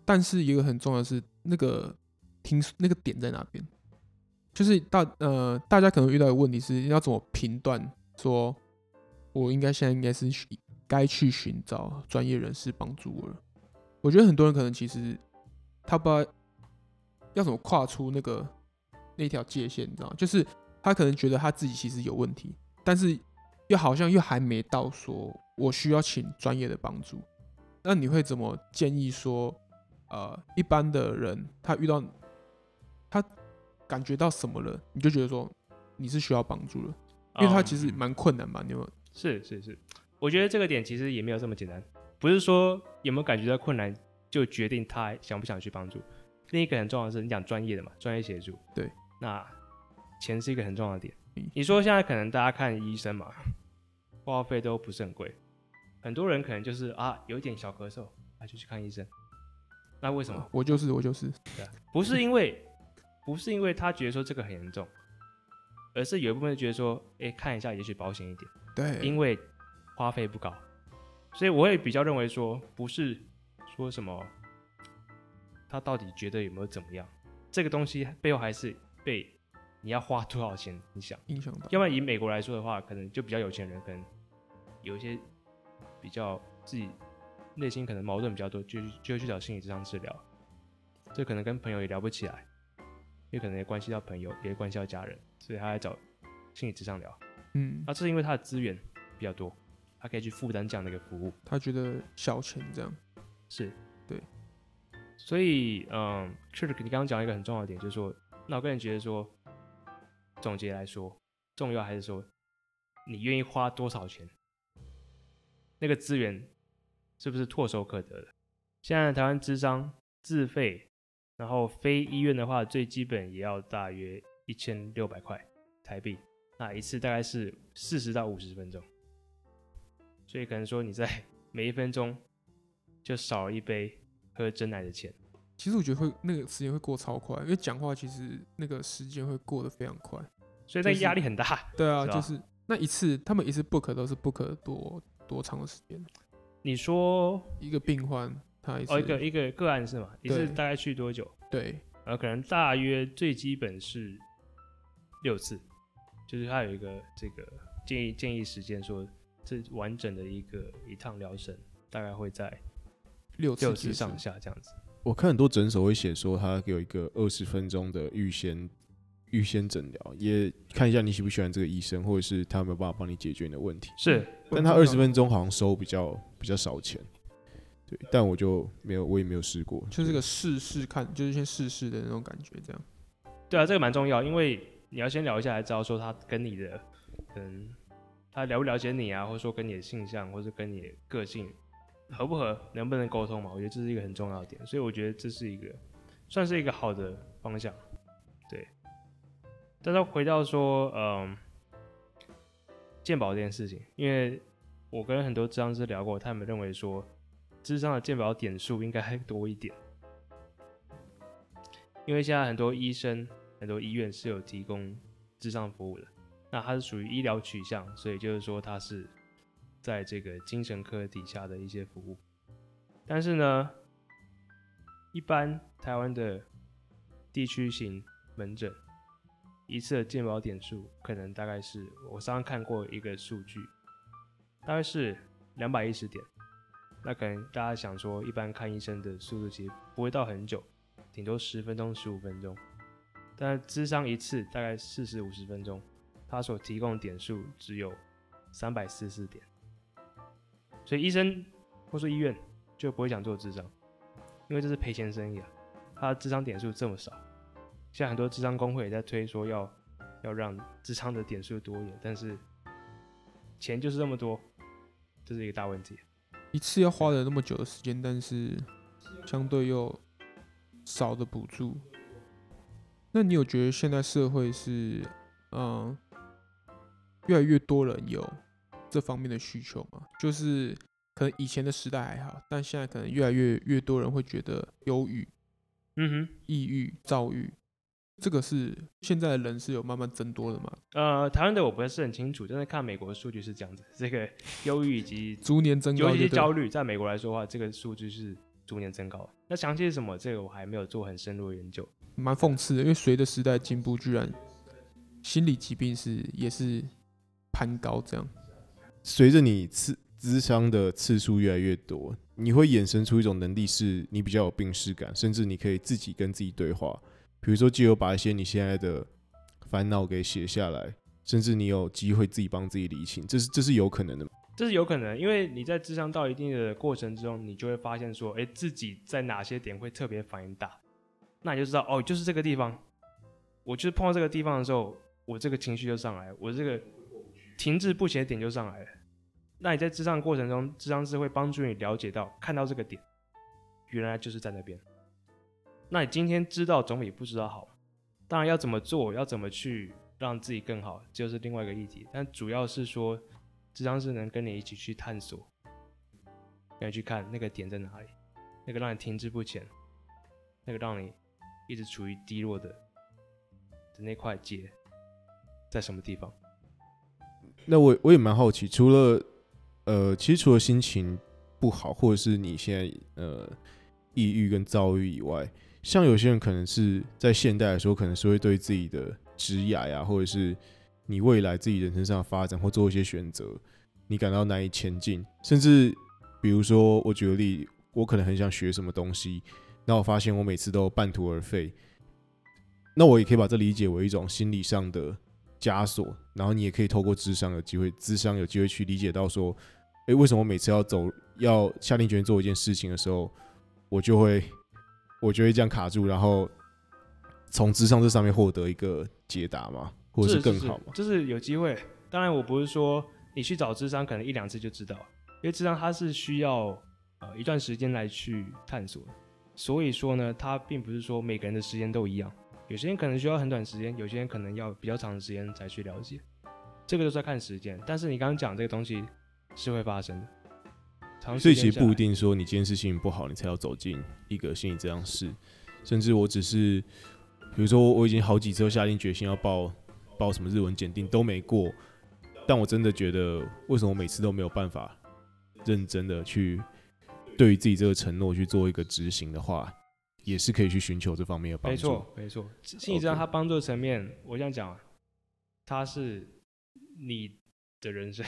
但是一个很重要的是，那个听那个点在哪边？就是大呃大家可能遇到的问题是要怎么评断说，我应该现在应该是该去寻找专业人士帮助我了。我觉得很多人可能其实。他不知道要怎么跨出那个那条界限，你知道吗？就是他可能觉得他自己其实有问题，但是又好像又还没到说我需要请专业的帮助。那你会怎么建议说，呃，一般的人他遇到他感觉到什么了，你就觉得说你是需要帮助了，因为他其实蛮困难嘛。你有没有？是是是，我觉得这个点其实也没有这么简单，不是说有没有感觉到困难。就决定他想不想去帮助。另一个很重要的是，你讲专业的嘛，专业协助。对，那钱是一个很重要的点。你说现在可能大家看医生嘛，挂号费都不是很贵，很多人可能就是啊，有一点小咳嗽，他就去看医生。那为什么？我就是我就是。对啊，不是因为不是因为他觉得说这个很严重，而是有一部分觉得说，哎、欸，看一下也许保险一点。对，因为花费不高，所以我会比较认为说不是。说什么？他到底觉得有没有怎么样？这个东西背后还是被你要花多少钱你想影响到。要不然以美国来说的话，可能就比较有钱人，可能有一些比较自己内心可能矛盾比较多，就就会去找心理智商治疗。这可能跟朋友也聊不起来，也可能也关系到朋友，也关系到家人，所以他来找心理智商聊。嗯，那这是因为他的资源比较多，他可以去负担这样的一个服务。他觉得小钱这样。是对，所以嗯，确实你刚刚讲一个很重要的点，就是说，那我个人觉得说，总结来说，重要还是说，你愿意花多少钱，那个资源是不是唾手可得的？现在台湾咨商自费，然后非医院的话，最基本也要大约一千六百块台币，那一次大概是四十到五十分钟，所以可能说你在每一分钟。就少一杯喝珍奶的钱。其实我觉得会那个时间会过超快，因为讲话其实那个时间会过得非常快，所以那压力很大。就是、对啊，就是那一次他们一次 book 都是 book 多多长的时间？你说一个病患他一次哦一个一个个案是吗？一次大概去多久？对，呃，可能大约最基本是六次，就是他有一个这个建议建议时间，说这完整的一个一趟疗程大概会在六六次上下这样子。我看很多诊所会写说，他有一个二十分钟的预先预先诊疗，也看一下你喜不喜欢这个医生，或者是他有没有办法帮你解决你的问题。是，但他二十分钟好像收比较比较少钱。对，但我就没有，我也没有试过，就是个试试看，就是先试试的那种感觉，这样。对啊，这个蛮重要，因为你要先聊一下，才知道说他跟你的，嗯，他了不了解你啊，或者说跟你的性向，或者跟你的个性合不合，能不能沟通嘛？我觉得这是一个很重要的点，所以我觉得这是一个算是一个好的方向。对，但是回到说，嗯，健保这件事情，因为我跟很多智商师聊过，他们认为说。智商的健保点数应该还多一点，因为现在很多医生、很多医院是有提供智商服务的，那它是属于医疗取向，所以就是说它是在这个精神科底下的一些服务。但是呢，一般台湾的地区型门诊一次的健保点数可能大概是我刚刚看过一个数据，大概是两百一十点。那可能大家想说，一般看医生的速度其实不会到很久，顶多十分钟、十五分钟。但咨商一次大概四十五十分钟，他所提供点数只有三百四十四点，所以医生或是医院就不会想做智商，因为这是赔钱生意啊。他的咨商点数这么少，现在很多智商工会也在推说要要让智商的点数多一点，但是钱就是这么多，这是一个大问题。一次要花了那么久的时间，但是相对又少的补助。那你有觉得现在社会是嗯越来越多人有这方面的需求嘛？就是可能以前的时代还好，但现在可能越来越越多人会觉得忧郁、嗯哼、抑郁、躁郁。这个是现在的人是有慢慢增多的嘛？呃，台湾的我不是很清楚，但是看美国的数据是这样子，这个忧郁以及 逐年增高，尤其是焦虑，在美国来说的话，这个数据是逐年增高。那详细是什么？这个我还没有做很深入的研究。蛮讽刺的，因为随着时代进步，居然心理疾病是也是攀高这样。随着你次咨商的次数越来越多，你会衍生出一种能力，是你比较有病识感，甚至你可以自己跟自己对话。比如说，就有把一些你现在的烦恼给写下来，甚至你有机会自己帮自己理清，这是这是有可能的？这是有可能，因为你在智商到一定的过程之中，你就会发现说，哎，自己在哪些点会特别反应大，那你就知道，哦，就是这个地方，我就是碰到这个地方的时候，我这个情绪就上来，我这个停滞不前点就上来了。那你在智商过程中，智商师会帮助你了解到，看到这个点，原来就是在那边。那你今天知道总比不知道好，当然要怎么做，要怎么去让自己更好，就是另外一个议题。但主要是说，智商师能跟你一起去探索，跟你去看那个点在哪里，那个让你停滞不前，那个让你一直处于低落的的那块结在什么地方。那我我也蛮好奇，除了呃，其实除了心情不好，或者是你现在呃抑郁跟躁郁以外。像有些人可能是在现代来说，可能是会对自己的职业呀，或者是你未来自己人生上的发展或做一些选择，你感到难以前进。甚至比如说，我举个例，我可能很想学什么东西，那我发现我每次都半途而废。那我也可以把这理解为一种心理上的枷锁。然后你也可以透过智商有机会，智商有机会去理解到说，诶，为什么每次要走，要下定决心做一件事情的时候，我就会。我就会这样卡住，然后从智商这上面获得一个解答吗，或者是更好吗？就是有机会。当然，我不是说你去找智商可能一两次就知道，因为智商它是需要呃一段时间来去探索。所以说呢，它并不是说每个人的时间都一样，有些人可能需要很短时间，有些人可能要比较长的时间才去了解。这个都是要看时间。但是你刚刚讲这个东西是会发生的。所以其实不一定说你今天是心情不好，你才要走进一个心理治疗室。甚至我只是，比如说我已经好几次下定决心要报报什么日文检定都没过，但我真的觉得为什么我每次都没有办法认真的去对于自己这个承诺去做一个执行的话，也是可以去寻求这方面的帮助。没错，没错。心理治疗它帮助的层面.我想讲，它是你的人生，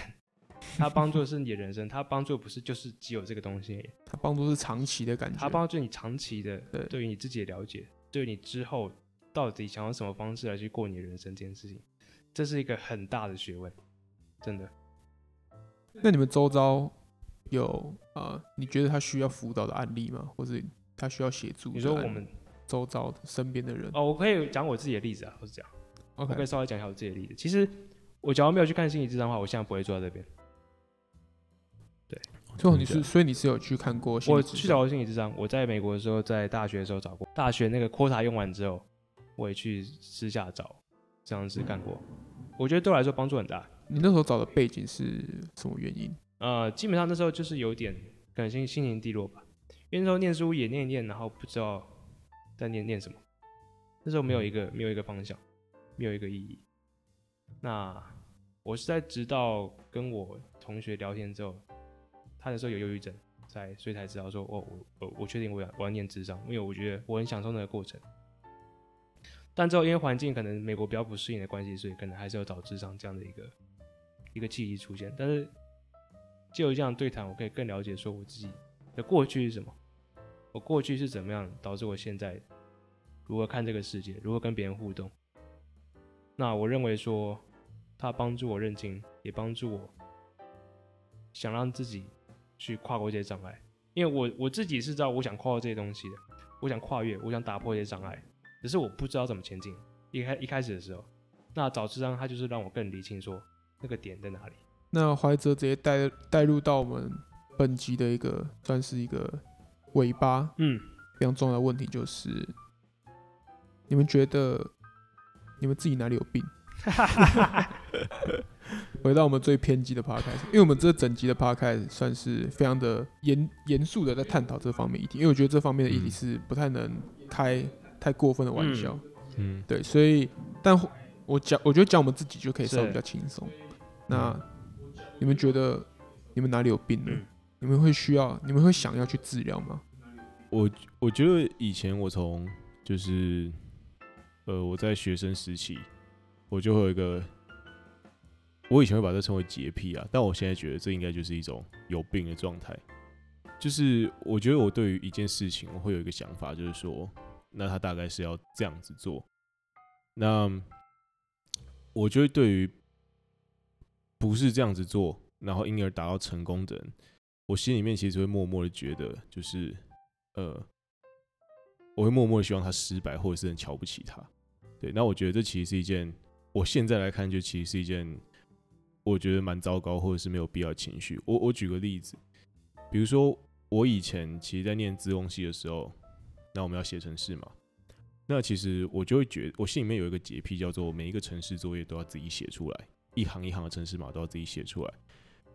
它帮助的是你的人生，他帮助不是就是只有这个东西，他帮助是长期的感觉，他帮助你长期的对于你自己的了解，对于你之后到底想用什么方式来去过你的人生这件事情，这是一个很大的学问，真的。那你们周遭有呃，你觉得他需要辅导的案例吗？或者？他需要协助。你说我们周遭身边的人哦，我可以讲我自己的例子啊，或是这样。Okay. 我可以稍微讲一下我自己的例子。其实我假如没有去看心理智商的话，我现在不会坐在这边。对，最后你是，所以你是有去看过？我去找过心理智商。我在美国的时候，在大学的时候找过。大学那个 quota 用完之后，我也去私下找这样子干过。嗯、我觉得对我来说帮助很大。你那时候找的背景是什么原因？呃，基本上那时候就是有点可能心心情低落吧。因为那时候念书也念一念，然后不知道在念念什么。那时候没有一个没有一个方向，没有一个意义。那我是在直到跟我同学聊天之后，他那时候有忧郁症，在所以才知道说，哦，我我我确定我要我要念智商，因为我觉得我很享受那个过程。但之后因为环境可能美国比较不适应的关系，所以可能还是要找智商这样的一个一个契机出现。但是就有这样对谈，我可以更了解说我自己的过去是什么。我过去是怎么样导致我现在如何看这个世界，如何跟别人互动？那我认为说，它帮助我认清，也帮助我想让自己去跨过这些障碍。因为我我自己是知道我想跨过这些东西的，我想跨越，我想打破这些障碍，只是我不知道怎么前进。一开一开始的时候，那早知道它就是让我更理清说那个点在哪里。那怀哲直接带带入到我们本集的一个算是一个。尾巴，嗯，非常重要的问题就是，你们觉得你们自己哪里有病？回到我们最偏激的 podcast，因为我们这整集的 podcast 算是非常的严严肃的在探讨这方面议题，因为我觉得这方面的议题是不太能开太过分的玩笑，嗯，对，所以，但我讲，我觉得讲我们自己就可以稍微比较轻松。那你们觉得你们哪里有病呢？你们会需要，你们会想要去治疗吗？我我觉得以前我从就是，呃，我在学生时期，我就会有一个，我以前会把这称为洁癖啊，但我现在觉得这应该就是一种有病的状态。就是我觉得我对于一件事情，我会有一个想法，就是说，那他大概是要这样子做。那我觉得对于不是这样子做，然后因而达到成功的人。我心里面其实会默默的觉得，就是，呃，我会默默的希望他失败，或者是很瞧不起他。对，那我觉得这其实是一件，我现在来看，就其实是一件，我觉得蛮糟糕，或者是没有必要情绪。我我举个例子，比如说我以前其实，在念资工系的时候，那我们要写程式嘛，那其实我就会觉得，我心里面有一个洁癖，叫做每一个程式作业都要自己写出来，一行一行的程式码都要自己写出来。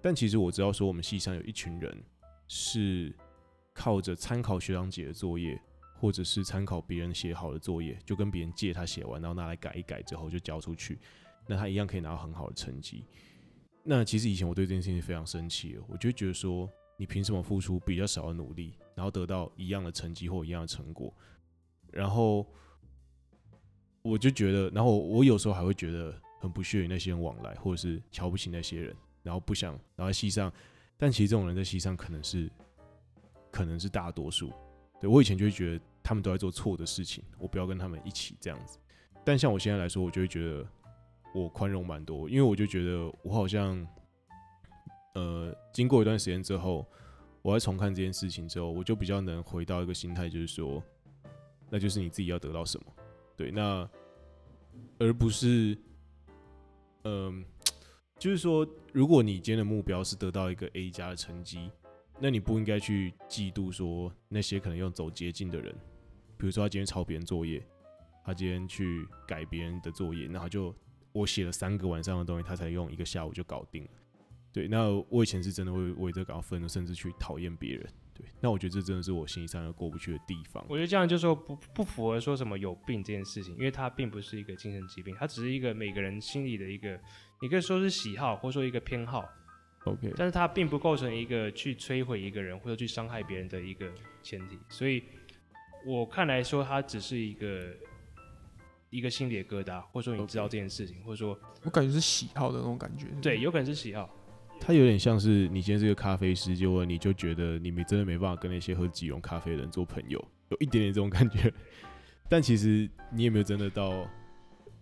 但其实我知道，说我们系上有一群人是靠着参考学长姐的作业，或者是参考别人写好的作业，就跟别人借他写完，然后拿来改一改之后就交出去，那他一样可以拿到很好的成绩。那其实以前我对这件事情非常生气，我就觉得说，你凭什么付出比较少的努力，然后得到一样的成绩或一样的成果？然后我就觉得，然后我有时候还会觉得很不屑于那些人往来，或者是瞧不起那些人。然后不想，然后在系上，但其实这种人在系上可能是，可能是大多数。对，我以前就会觉得他们都在做错的事情，我不要跟他们一起这样子。但像我现在来说，我就会觉得我宽容蛮多，因为我就觉得我好像，呃，经过一段时间之后，我在重看这件事情之后，我就比较能回到一个心态，就是说，那就是你自己要得到什么，对，那而不是，嗯、就是说，如果你今天的目标是得到一个 A 加的成绩，那你不应该去嫉妒说那些可能用走捷径的人，比如说他今天抄别人作业，他今天去改别人的作业，然后就我写了三个晚上的东西，他才用一个下午就搞定了。对，那我以前是真的会为这感到愤怒，甚至去讨厌别人。对，那我觉得这真的是我心理上的过不去的地方。我觉得这样就说不不符合说什么有病这件事情，因为它并不是一个精神疾病，它只是一个每个人心里的一个，你可以说是喜好，或者说一个偏好。OK，但是它并不构成一个去摧毁一个人或者去伤害别人的一个前提。所以我看来说，它只是一个一个心里的疙瘩，或者说你知道这件事情，Okay. 或者说我感觉是喜好的那种感觉。对，有可能是喜好。它有点像是你今天是个咖啡师，结果你就觉得你没真的没办法跟那些喝即溶咖啡的人做朋友，有一点点这种感觉。但其实你也没有真的到，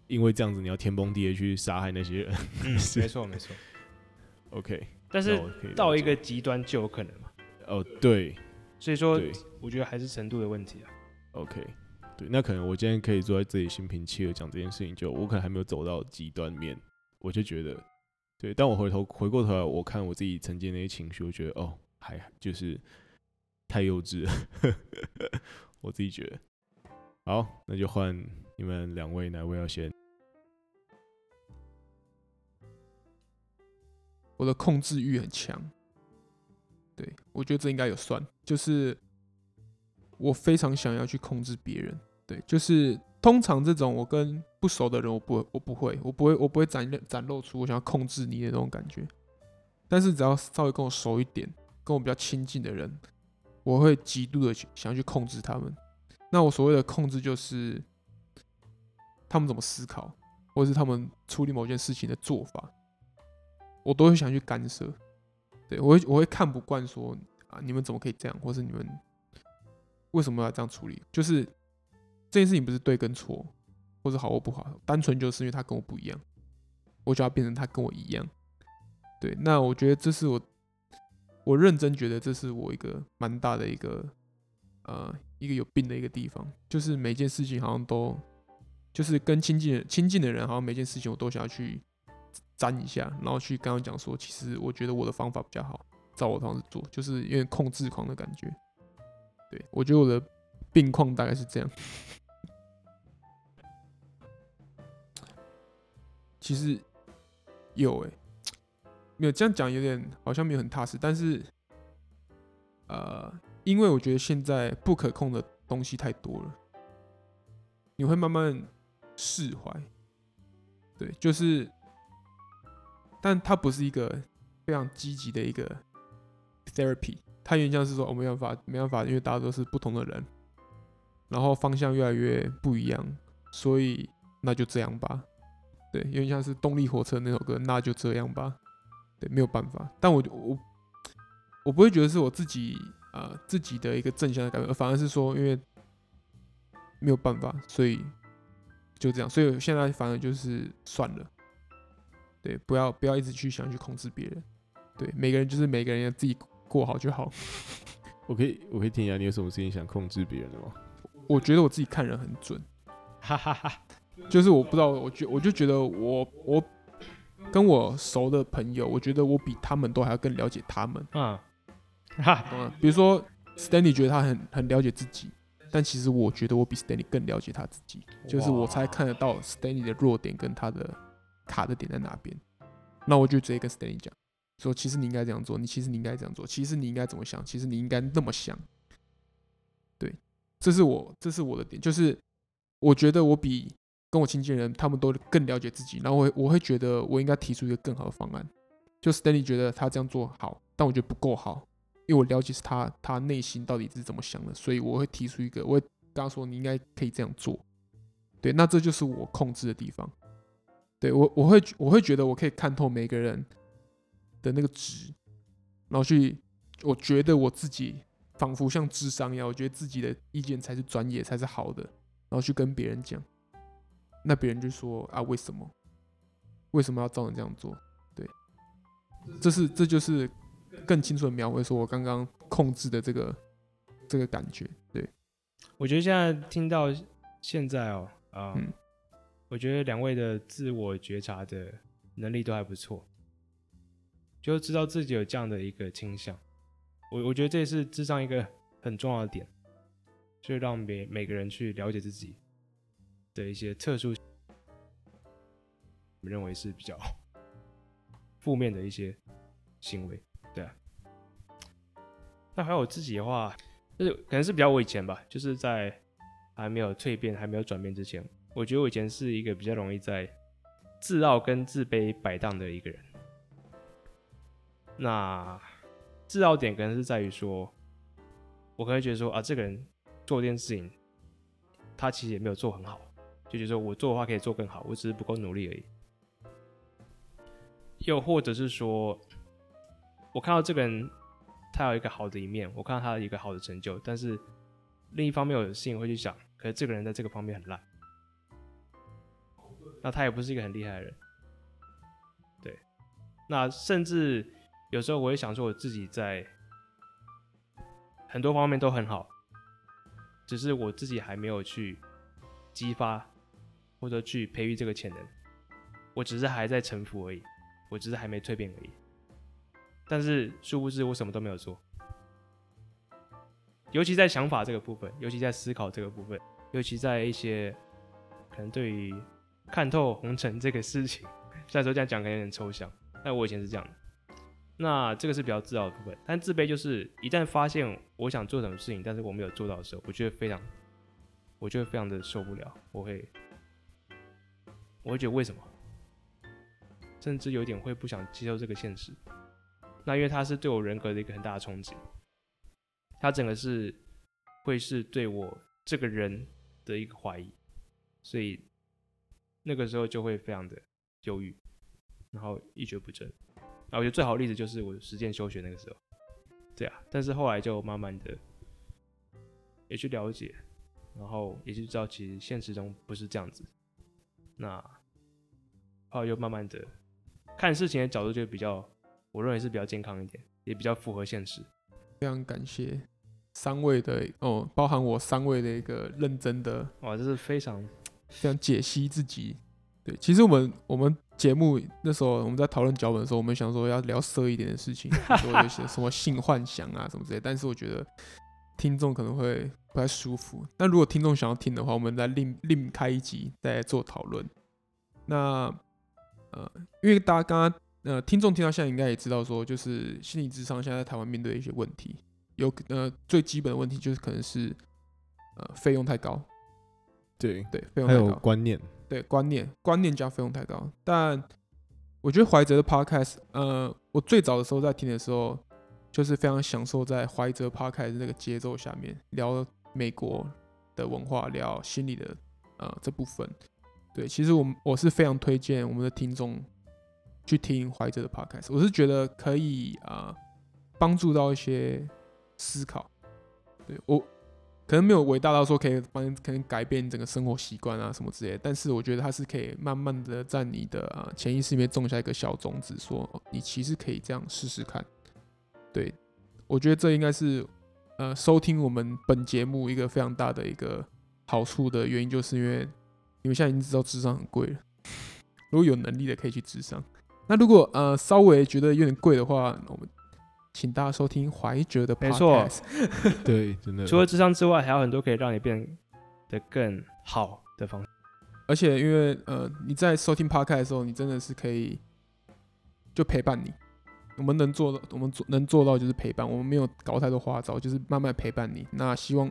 因为这样子你要天崩地裂去杀害那些人。嗯，没错没错。OK，但是到一个极端就有可能嘛。哦，对。所以说，我觉得还是程度的问题啊。OK，对，那可能我今天可以坐在这里心平气和讲这件事情，就我可能还没有走到极端面，我就觉得。对，但我回头回过头来，我看我自己曾经那些情绪，我觉得哦，还就是太幼稚了，我自己觉得。好，那就换你们两位，哪位要先？我的控制欲很强，对，我觉得这应该有算，就是我非常想要去控制别人，对，就是。通常这种我跟不熟的人，我不我不会，我不会，我不会展展露出我想要控制你的那种感觉。但是只要稍微跟我熟一点，跟我比较亲近的人，我会极度的想要去控制他们。那我所谓的控制，就是他们怎么思考，或者是他们处理某件事情的做法，我都会想去干涉。对，我会我会看不惯说啊，你们怎么可以这样，或是你们为什么要这样处理？就是。这件事情不是对跟错，或者好或不好，单纯就是因为他跟我不一样，我就要变成他跟我一样。对，那我觉得这是我，我认真觉得这是我一个蛮大的一个，呃，一个有病的一个地方，就是每件事情好像都，就是跟亲近亲近的人，好像每件事情我都想要去沾一下，然后去刚刚讲说，其实我觉得我的方法比较好，照我的方式做，就是有点控制狂的感觉。对，我觉得我的病况大概是这样。其实有诶、没有这样讲有点好像没有很踏实，但是呃，因为我觉得现在不可控的东西太多了，你会慢慢释怀，对，就是，但它不是一个非常积极的一个 therapy，他原像是说我没办法，没办法，因为大家都是不同的人，然后方向越来越不一样，所以那就这样吧。对，有点像是动力火车那首歌，那就这样吧。对，没有办法。但我我我不会觉得是我自己啊、自己的一个正向的改变，而反而是说，因为没有办法，所以就这样。所以现在反而就是算了。对，不要不要一直去想去控制别人。对，每个人就是每个人要自己过好就好。我可以我可以听一下，你有什么事情想控制别人的吗？我觉得我自己看人很准。哈哈哈。就是我不知道，我觉我就觉得我我跟我熟的朋友，我觉得我比他们都还要更了解他们。嗯，哈，嗯，比如说 Stanley 觉得他很很了解自己，但其实我觉得我比 Stanley 更了解他自己。就是我才看得到 Stanley 的弱点跟他的卡的点在哪边。那我就直接跟 Stanley 讲，说其实你应该这样做，你其实你应该这样做，其实你应该怎么想，其实你应该那么想。对，这是我这是我的点，就是我觉得我比。跟我亲近人，他们都更了解自己，然后我我会觉得我应该提出一个更好的方案。就 Stanley 觉得他这样做好，但我觉得不够好，因为我了解是他他内心到底是怎么想的，所以我会提出一个，我会跟他说你应该可以这样做。对，那这就是我控制的地方。对，我我会我会觉得我可以看透每个人的那个值，然后去我觉得我自己仿佛像智商一样，我觉得自己的意见才是专业才是好的，然后去跟别人讲。那别人就说啊，为什么？为什么要照你这样做？对，这是这就是更清楚的描绘，说我刚刚控制的这个这个感觉。对，我觉得现在听到现在哦，啊、嗯，我觉得两位的自我觉察的能力都还不错，就知道自己有这样的一个倾向。我我觉得这也是智商一个很重要的点，就是让每每个人去了解自己。的一些特殊，我们认为是比较 负面的一些行为，对啊。那还有我自己的话，就是可能是比较我以前吧，就是在还没有蜕变、还没有转变之前，我觉得我以前是一个比较容易在自傲跟自卑摆荡的一个人。那制造点可能是在于说，我可能觉得说啊，这个人做这件事情，他其实也没有做很好，就觉得说我做的话可以做更好，我只是不够努力而已。又或者是说，我看到这个人他有一个好的一面，我看到他有一个好的成就，但是另一方面，我有心会去想，可是这个人在这个方面很烂，那他也不是一个很厉害的人。对，那甚至有时候我会想说，我自己在很多方面都很好，只是我自己还没有去激发或者去培育这个潜能，我只是还在臣服而已。我只是还没蜕变而已，但是殊不知我什么都没有做，尤其在想法这个部分，尤其在思考这个部分，尤其在一些可能对于看透红尘这个事情，虽然说这样讲可能有点抽象，但我以前是这样的。那这个是比较自傲的部分，但自卑就是一旦发现我想做什么事情，但是我没有做到的时候，我觉得非常，我觉得非常的受不了，我会，我会觉得为什么？甚至有点会不想接受这个现实，那因为他是对我人格的一个很大的冲击，他整个是会是对我这个人的一个怀疑，所以那个时候就会非常的忧郁，然后一蹶不振。那我觉得最好的例子就是我实践休学那个时候，对啊，但是后来就慢慢的也去了解，然后也就知道其实现实中不是这样子，那后来又慢慢的。看事情的角度就比较，我认为是比较健康一点，也比较符合现实。非常感谢三位的哦，包含我三位的一个认真的哇，这是非常非常解析自己。对，其实我们我们节目那时候我们在讨论脚本的时候，我们想说要聊色一点的事情，说一些什么性幻想啊什么之类，但是我觉得听众可能会不太舒服。那如果听众想要听的话，我们再另另开一集再做讨论。那。呃，因为大家刚刚呃，听众听到现在应该也知道，说就是心理智商现在在台湾面对一些问题，有呃最基本的问题就是可能是呃费用太高，对对，费用太高，还有观念，对观念观念加费用太高。但我觉得怀哲的 podcast，呃，我最早的时候在听的时候，就是非常享受在怀哲 podcast 那个节奏下面聊美国的文化，聊心理的呃这部分。对，其实我们我是非常推荐我们的听众去听怀哲的 podcast，我是觉得可以啊帮助到一些思考。对，我可能没有伟大到说可以帮可能改变整个生活习惯啊什么之类，但是我觉得它是可以慢慢的在你的啊潜意识里面种下一个小种子，说你其实可以这样试试看。对，我觉得这应该是呃收听我们本节目一个非常大的一个好处的原因，就是因为。你们现在已经知道智商很贵了，如果有能力的可以去智商。那如果呃稍微觉得有点贵的话，我们请大家收听怀哲的 podcast。没错，对，真的。除了智商之外，还有很多可以让你变得更好的方式。而且因为呃你在收听 podcast 的时候，你真的是可以就陪伴你。我们能做到，我们做能做到就是陪伴。我们没有搞太多花招，就是慢慢陪伴你。那希望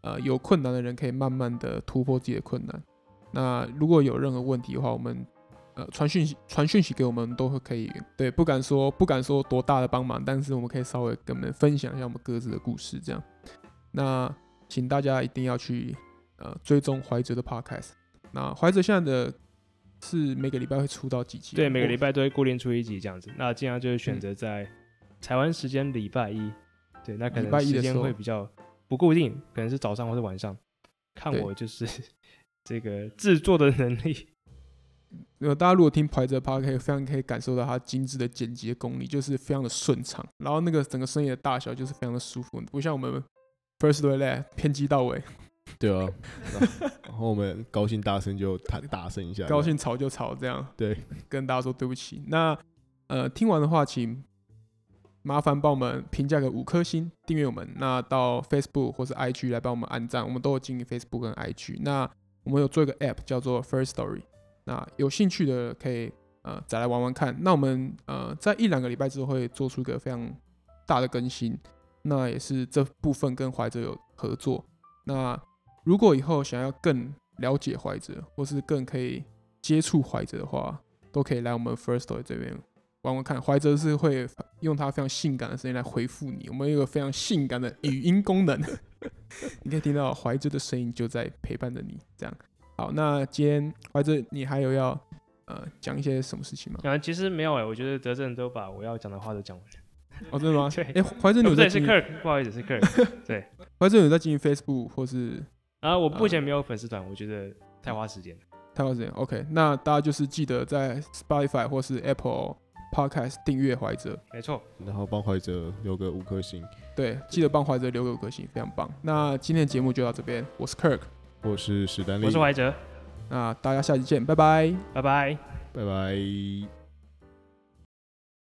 呃有困难的人可以慢慢的突破自己的困难。那如果有任何问题的话，我们呃传讯息传讯息给我们都会可以。对，不敢说不敢说多大的帮忙，但是我们可以稍微跟我们分享一下我们各自的故事，这样。那请大家一定要去呃追踪怀哲的 podcast。那怀哲现在的是每个礼拜会出到几集？对，每个礼拜都会固定出一集这样子。那尽量就是选择在台湾时间礼拜一。对，那可能时间会比较不固定，可能是早上或是晚上。看我就是。这个制作的能力，呃，大家如果听怀哲 Podcast，可以非常可以感受到它精致的剪辑功力，就是非常的顺畅，然后那个整个声音的大小就是非常的舒服，不像我们 Firstory Lab 偏激到位。对啊，然后我们高兴大声就大大声一下，高兴吵就吵，这样。对，跟大家说对不起。那呃，听完的话，请麻烦帮我们评价个五颗星，订阅我们。那到 Facebook 或是 IG 来帮我们按赞，我们都有经营 Facebook 跟 IG。那我们有做一个 App 叫做 Firstory，那有兴趣的可以呃再来玩玩看。那我们呃在一两个礼拜之后会做出一个非常大的更新，那也是这部分跟怀哲有合作。那如果以后想要更了解怀哲，或是更可以接触怀哲的话，都可以来我们 Firstory 这边玩玩看。怀哲是会用他非常性感的声音来回复你，我们有个非常性感的语音功能。你可以听到怀哲的声音就在陪伴着你。这样，好，那今天怀哲，你还有要呃讲一些什么事情吗？啊，其实没有哎、欸，我觉得德正都把我要讲的话都讲完了。哦，真的吗？对，哎、欸，怀哲你有在经营？是 Kirk，不好意思，是 Kirk。对，怀哲有在经营 Facebook 或是？啊，我目前没有粉丝团，我觉得太花时间。太花时间。OK，那大家就是记得在 Spotify 或是 Apple Podcast 订阅怀哲。没错。然后帮怀哲留个五颗星。对，记得帮怀哲留个五颗星，非常棒。那今天的节目就到这边，我是 Kirk，我是史丹利，我是怀哲。那大家下期见，拜拜，拜拜，拜拜。